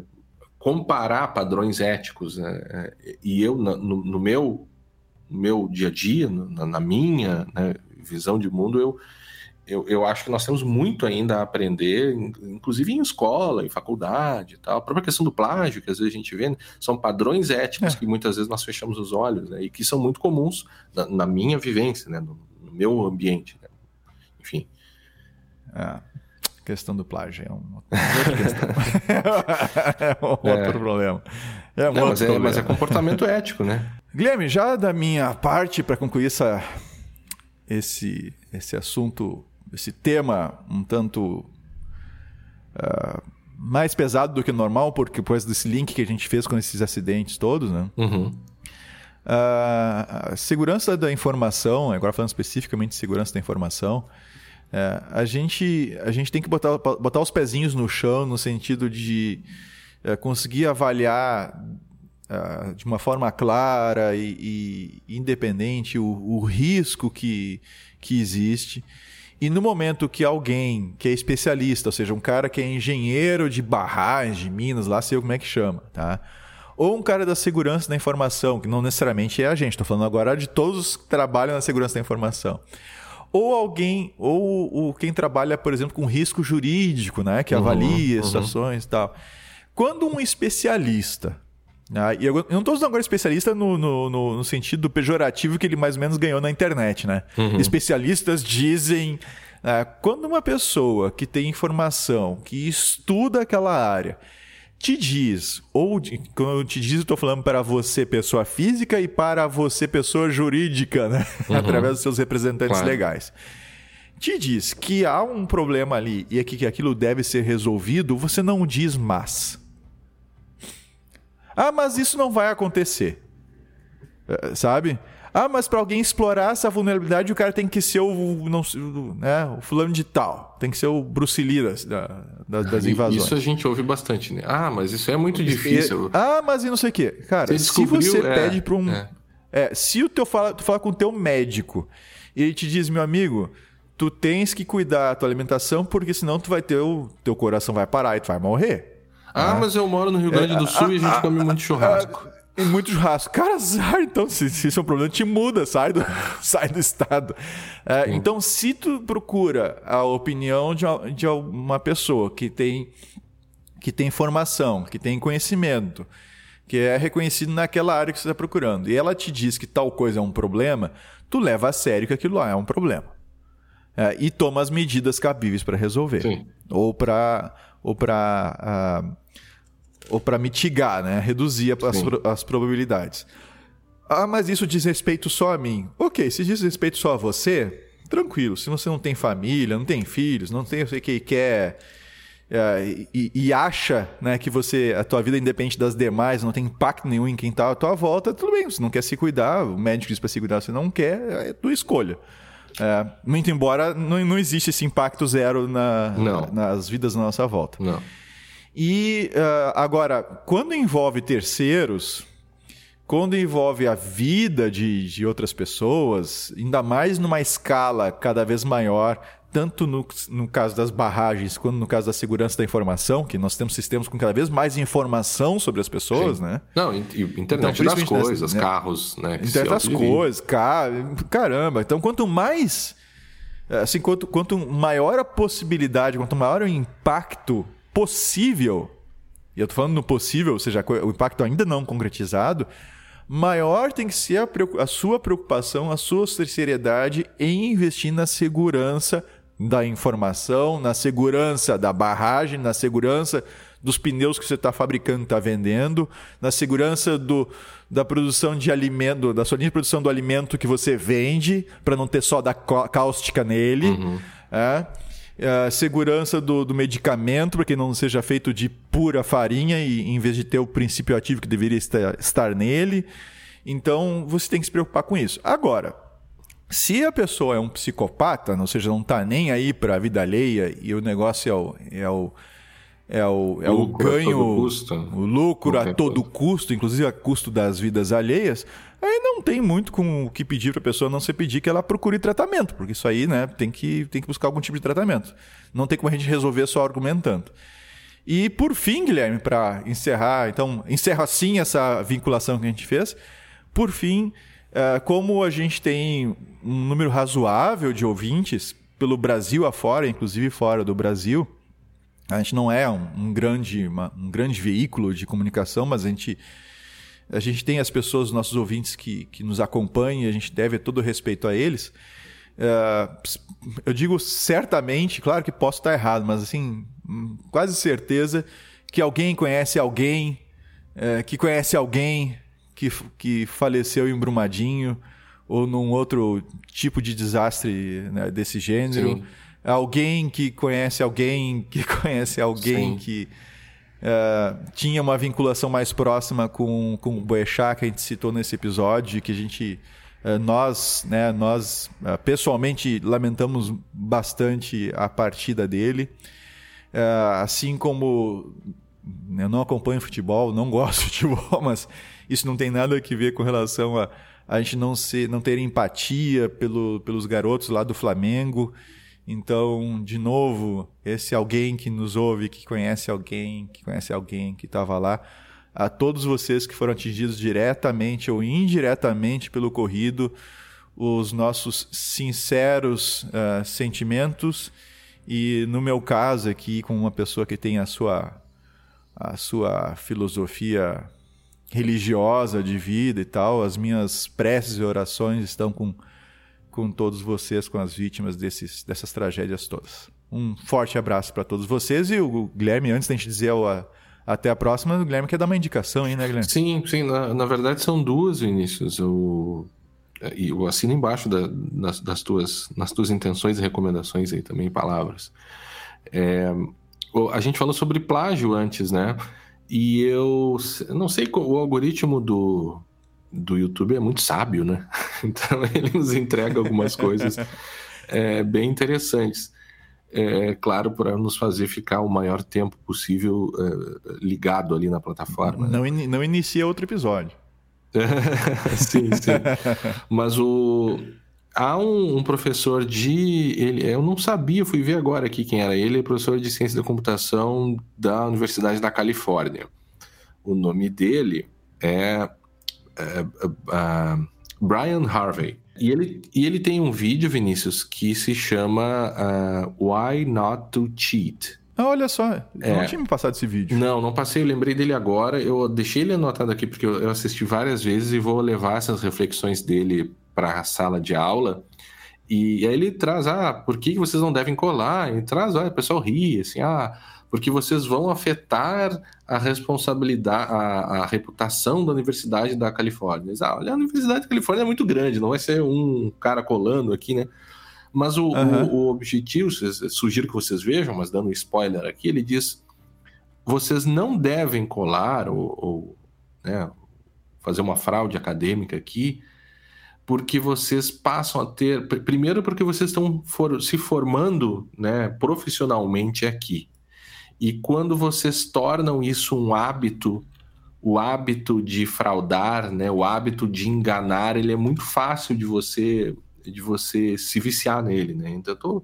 Speaker 1: comparar padrões éticos. Né? É, E eu, no, no meu, meu dia a dia, na, na minha né, visão de mundo, eu, eu, eu acho que nós temos muito ainda a aprender, in- inclusive em escola, em faculdade e tal. A própria questão do plágio, que às vezes a gente vê, né, são padrões éticos
Speaker 3: É.
Speaker 1: que muitas vezes nós fechamos os olhos, né, e que são muito comuns na, na minha vivência, né, no, no meu ambiente. né. enfim.
Speaker 3: É. Questão do plágio é um [LAUGHS] [LAUGHS] é um outro é. problema.
Speaker 1: É um Não, outro mas, é, problema. mas é comportamento [LAUGHS] ético, né?
Speaker 3: Guilherme, já da minha parte, para concluir essa, esse, esse assunto, esse tema um tanto uh, mais pesado do que normal, porque depois desse link que a gente fez com esses acidentes todos, né?
Speaker 1: Uhum.
Speaker 3: Uh, a segurança da informação, agora falando especificamente de segurança da informação, é, a, gente, a gente tem que botar, botar os pezinhos no chão no sentido de é, conseguir avaliar é, de uma forma clara e, e independente o, o, risco que, que existe. E no momento que alguém que é especialista, ou seja, um cara que é engenheiro de barragens, de minas, lá sei como é que chama, tá? Ou um cara da segurança da informação, que não necessariamente é a gente, estou falando agora de todos que trabalham na segurança da informação ou alguém, ou, ou quem trabalha, por exemplo, com risco jurídico, né? que uhum, avalia uhum. situações e tal. Quando um especialista, né? e eu não estou usando agora especialista no, no, no, no, sentido pejorativo que ele mais ou menos ganhou na internet, né? Uhum. Especialistas dizem. Né? quando uma pessoa que tem informação, que estuda aquela área, te diz, ou quando eu te diz, eu estou falando para você, pessoa física, e para você, pessoa jurídica, né? Uhum. através dos seus representantes claro. legais. Te diz que há um problema ali e que aquilo deve ser resolvido, você não diz mas. Ah, mas isso não vai acontecer. Eh, sabe? Ah, mas para alguém explorar essa vulnerabilidade, o cara tem que ser o, não, né, o fulano de tal. Tem que ser o Bruce Lee das, das, invasões.
Speaker 1: Isso a gente ouve bastante, né? Ah, mas isso é muito difícil.
Speaker 3: Ah, mas e não sei o quê. Cara, você se você é, pede para um... É. É, se o teu fala, tu fala com o teu médico e ele te diz, meu amigo, tu tens que cuidar da tua alimentação porque senão tu vai ter o teu coração vai parar e tu vai morrer.
Speaker 1: Ah, ah. mas eu moro no Rio Grande do é, Sul ah, e a gente ah, come muito churrasco.
Speaker 3: Tem muito churrasco. Cara, azar, então, se, se isso é um problema, te muda, sai do, [LAUGHS] sai do estado. É, então, se tu procura a opinião de, de uma pessoa que tem, que tem formação, que tem conhecimento, que é reconhecido naquela área que você está procurando, e ela te diz que tal coisa é um problema, tu leva a sério que aquilo lá é um problema. É, e toma as medidas cabíveis para resolver. Sim. Ou para ou para uh, ou para mitigar, né? reduzir as, as probabilidades. Ah, mas isso diz respeito só a mim. Ok, se diz respeito só a você, tranquilo. Se você não tem família, não tem filhos, não tem, sei que quer é, e, e, acha né, que você a tua vida é independente das demais, não tem impacto nenhum em quem está à tua volta, tudo bem. Você não quer se cuidar, o médico diz para se cuidar, você não quer, é tua escolha. É, muito embora não, não existe esse impacto zero na, nas vidas à nossa volta.
Speaker 1: Não.
Speaker 3: E uh, agora, quando envolve terceiros, quando envolve a vida de, de outras pessoas, ainda mais numa escala cada vez maior, tanto no, no caso das barragens quanto no caso da segurança da informação, que nós temos sistemas com cada vez mais informação sobre as pessoas, Sim. né?
Speaker 1: Não, internet então, das coisas, né? carros, né?
Speaker 3: Internet das coisas, car... caramba. Então, quanto mais... Assim, quanto, quanto maior a possibilidade, quanto maior o impacto possível, e eu estou falando no possível, ou seja, o impacto ainda não concretizado, maior tem que ser a, a sua preocupação, a sua seriedade em investir na segurança da informação, na segurança da barragem, na segurança dos pneus que você está fabricando, está vendendo, na segurança do, da produção de alimento, da sua linha de produção do alimento que você vende, para não ter só da cáustica nele. Uhum. É? a segurança do, do medicamento, para que não seja feito de pura farinha, e em vez de ter o princípio ativo que deveria estar, estar nele. Então, você tem que se preocupar com isso. Agora, se a pessoa é um psicopata, ou seja, não está nem aí para a vida alheia e o negócio é o, é o, é o, é o, o ganho, o lucro a todo custo, inclusive a custo das vidas alheias, Aí não tem muito com o que pedir para a pessoa, não ser pedir que ela procure tratamento, porque isso aí né, tem, que, tem que buscar algum tipo de tratamento. Não tem como a gente resolver só argumentando. E por fim, Guilherme, para encerrar, então, encerro assim essa vinculação que a gente fez. Por fim, uh, como a gente tem um número razoável de ouvintes pelo Brasil afora, inclusive fora do Brasil, a gente não é um, um grande, uma, um grande veículo de comunicação, mas a gente a gente tem as pessoas, nossos ouvintes que, que nos acompanham, a gente deve todo o respeito a eles. É, eu digo certamente, claro que posso estar errado, mas assim, hum, quase certeza que alguém conhece alguém é, que conhece alguém que, que faleceu em Brumadinho ou num outro tipo de desastre né, desse gênero. Sim. Alguém que conhece alguém [LAUGHS] que conhece alguém Sim. que uh, tinha uma vinculação mais próxima com, com o Boechat, que a gente citou nesse episódio, que a gente uh, nós, né, nós uh, pessoalmente lamentamos bastante a partida dele. assim como eu não acompanho futebol, não [LAUGHS] gosto de futebol, mas isso não tem nada a ver com relação a a gente não ser, não ter empatia pelo, pelos garotos lá do Flamengo. Então, de novo, esse alguém que nos ouve, que conhece alguém, que conhece alguém que estava lá, a todos vocês que foram atingidos diretamente ou indiretamente pelo corrido, os nossos sinceros uh, sentimentos e no meu caso aqui com uma pessoa que tem a sua a sua filosofia religiosa de vida e tal, as minhas preces e orações estão com, com todos vocês, com as vítimas desses, dessas tragédias todas. Um forte abraço para todos vocês e o Guilherme, antes da gente dizer a, até a próxima, o Guilherme quer dar uma indicação aí, né, Guilherme?
Speaker 1: Sim, sim. Na, na verdade são duas, Vinícius. O, e eu assino embaixo da, das, das, tuas, nas tuas intenções e recomendações aí também, palavras. É, a gente falou sobre plágio antes, né? E eu, não sei, o algoritmo do, do YouTube é muito sábio, né? [LAUGHS] Então ele nos entrega algumas coisas é, bem interessantes. É claro, para nos fazer ficar o maior tempo possível é, ligado ali na plataforma.
Speaker 3: Não, in, não inicia outro episódio. [LAUGHS]
Speaker 1: sim, sim. [LAUGHS] Mas o, há um, um, professor de. Ele, eu não sabia, fui ver agora aqui quem era ele, é professor de ciência da computação da Universidade da Califórnia. O nome dele é, é, é, é Brian Harvey. E ele, e ele tem um vídeo, Vinícius, que se chama uh, Why Not to Cheat.
Speaker 3: Ah, olha só, é. não tinha me passado esse vídeo.
Speaker 1: Não, não passei, eu lembrei dele agora. Eu deixei ele anotado aqui porque eu assisti várias vezes e vou levar essas reflexões dele para a sala de aula. E, aí ele traz, ah, por que vocês não devem colar? E traz, olha, o pessoal ri, assim, ah, porque vocês vão afetar a responsabilidade, a, a reputação da Universidade da Califórnia. ah, olha, a Universidade da Califórnia é muito grande, não vai ser um cara colando aqui, né? Mas o, uhum. o, o objetivo, sugiro que vocês vejam, mas dando um spoiler aqui, ele diz: vocês não devem colar ou, ou né, fazer uma fraude acadêmica aqui porque vocês passam a ter. Primeiro, porque vocês estão for, se formando né, profissionalmente aqui. E quando vocês tornam isso um hábito, o hábito de fraudar, né, o hábito de enganar, ele é muito fácil de você de você se viciar nele, né? Então eu tô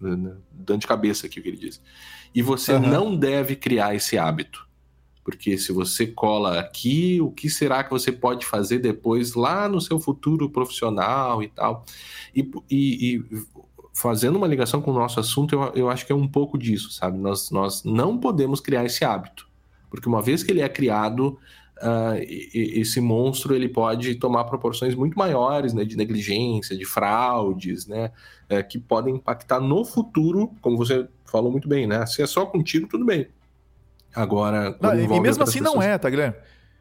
Speaker 1: né, dando de cabeça aqui o que ele diz. E você uhum. não deve criar esse hábito. Porque se você cola aqui, o que será que você pode fazer depois lá no seu futuro profissional e tal? E, e, e fazendo uma ligação com o nosso assunto, eu, eu acho que é um pouco disso, sabe? Nós, nós não podemos criar esse hábito. Porque uma vez que ele é criado, uh, esse monstro ele pode tomar proporções muito maiores né, de negligência, de fraudes, né, uh, que podem impactar no futuro, como você falou muito bem, né? Se é só contigo, tudo bem. Agora.
Speaker 3: Não, e mesmo assim pessoas... não é, tá, Guilherme?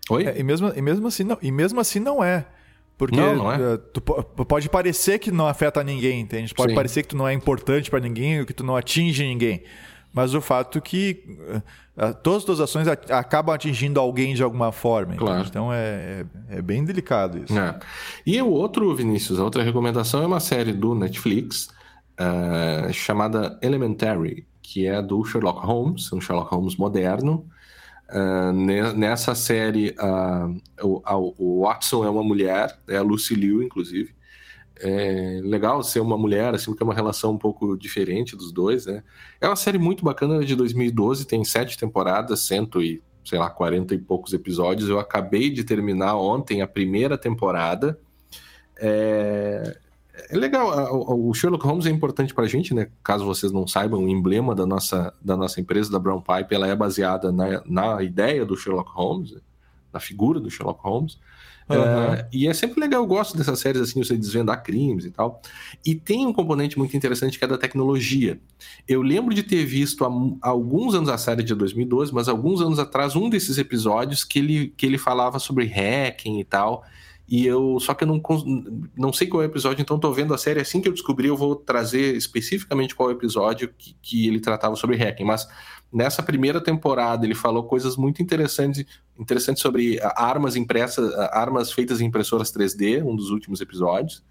Speaker 3: Oi? É, e, mesmo, e, mesmo assim não, e mesmo assim não é. Porque não, não é. Eh, tu pode parecer que não afeta ninguém, entende? Pode Sim. parecer que tu não é importante para ninguém, que tu não atinge ninguém. Mas o fato que uh, todas as ações acabam atingindo alguém de alguma forma. Claro. Então é, é, é, bem delicado isso.
Speaker 1: É. E o outro, Vinícius, a outra recomendação é uma série do Netflix uh, chamada Elementary que é do Sherlock Holmes, um Sherlock Holmes moderno. Uh, nessa série, uh, o, o, Watson é uma mulher, é a Lucy Liu, inclusive. É legal ser uma mulher, assim, porque é uma relação um pouco diferente dos dois, né? É uma série muito bacana de 2012, tem sete temporadas, cento e, sei lá, quarenta e poucos episódios. Eu acabei de terminar ontem a primeira temporada. É, é legal, o Sherlock Holmes é importante para a gente, né? Caso vocês não saibam, o emblema da nossa, da nossa empresa, da Brown Pipe, ela é baseada na, na ideia do Sherlock Holmes, na figura do Sherlock Holmes. Uhum. e é sempre legal, eu gosto dessas séries assim, você desvendar crimes e tal. E tem um componente muito interessante que é da tecnologia. Eu lembro de ter visto há, há alguns anos a série de 2012, mas alguns anos atrás, um desses episódios que ele, que ele falava sobre hacking e tal. E eu. Só que eu não, não sei qual é o episódio, então tô vendo a série. Assim que eu descobrir, eu vou trazer especificamente qual é o episódio que, que ele tratava sobre hacking. Mas nessa primeira temporada ele falou coisas muito interessantes, interessantes sobre armas impressas, armas feitas em impressoras 3D, um dos últimos episódios.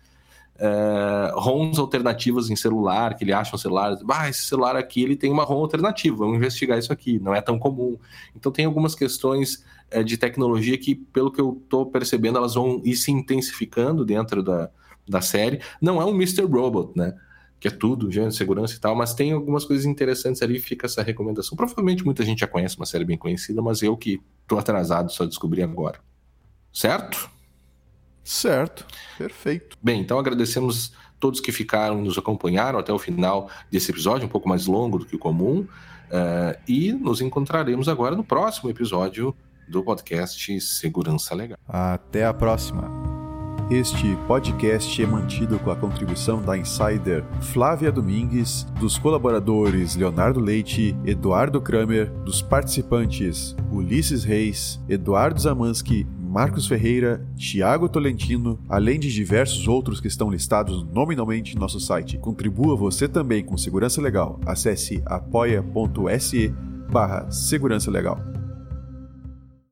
Speaker 1: Uh, ROMs alternativas em celular, que ele acha um celular, ah, esse celular aqui ele tem uma ROM alternativa, vamos investigar isso aqui, não é tão comum. Então tem algumas questões é, de tecnologia que, pelo que eu estou percebendo, elas vão ir se intensificando dentro da, da série. Não é um Mr. Robot, né? Que é tudo, gênero, segurança e tal, mas tem algumas coisas interessantes ali, fica essa recomendação. Provavelmente muita gente já conhece uma série bem conhecida, mas eu que estou atrasado, só descobri agora. Certo?
Speaker 3: Certo, perfeito.
Speaker 1: Bem, então agradecemos todos que ficaram e nos acompanharam até o final desse episódio, um pouco mais longo do que o comum. Uh, e nos encontraremos agora no próximo episódio do podcast Segurança Legal.
Speaker 3: Até a próxima. Este podcast é mantido com a contribuição da insider Flávia Domingues, dos colaboradores Leonardo Leite, Eduardo Kramer, dos participantes Ulisses Reis, Eduardo Zamansky, Marcos Ferreira, Tiago Tolentino, além de diversos outros que estão listados nominalmente em nosso site. Contribua você também com segurança legal. Acesse apoia.se barra segurança legal.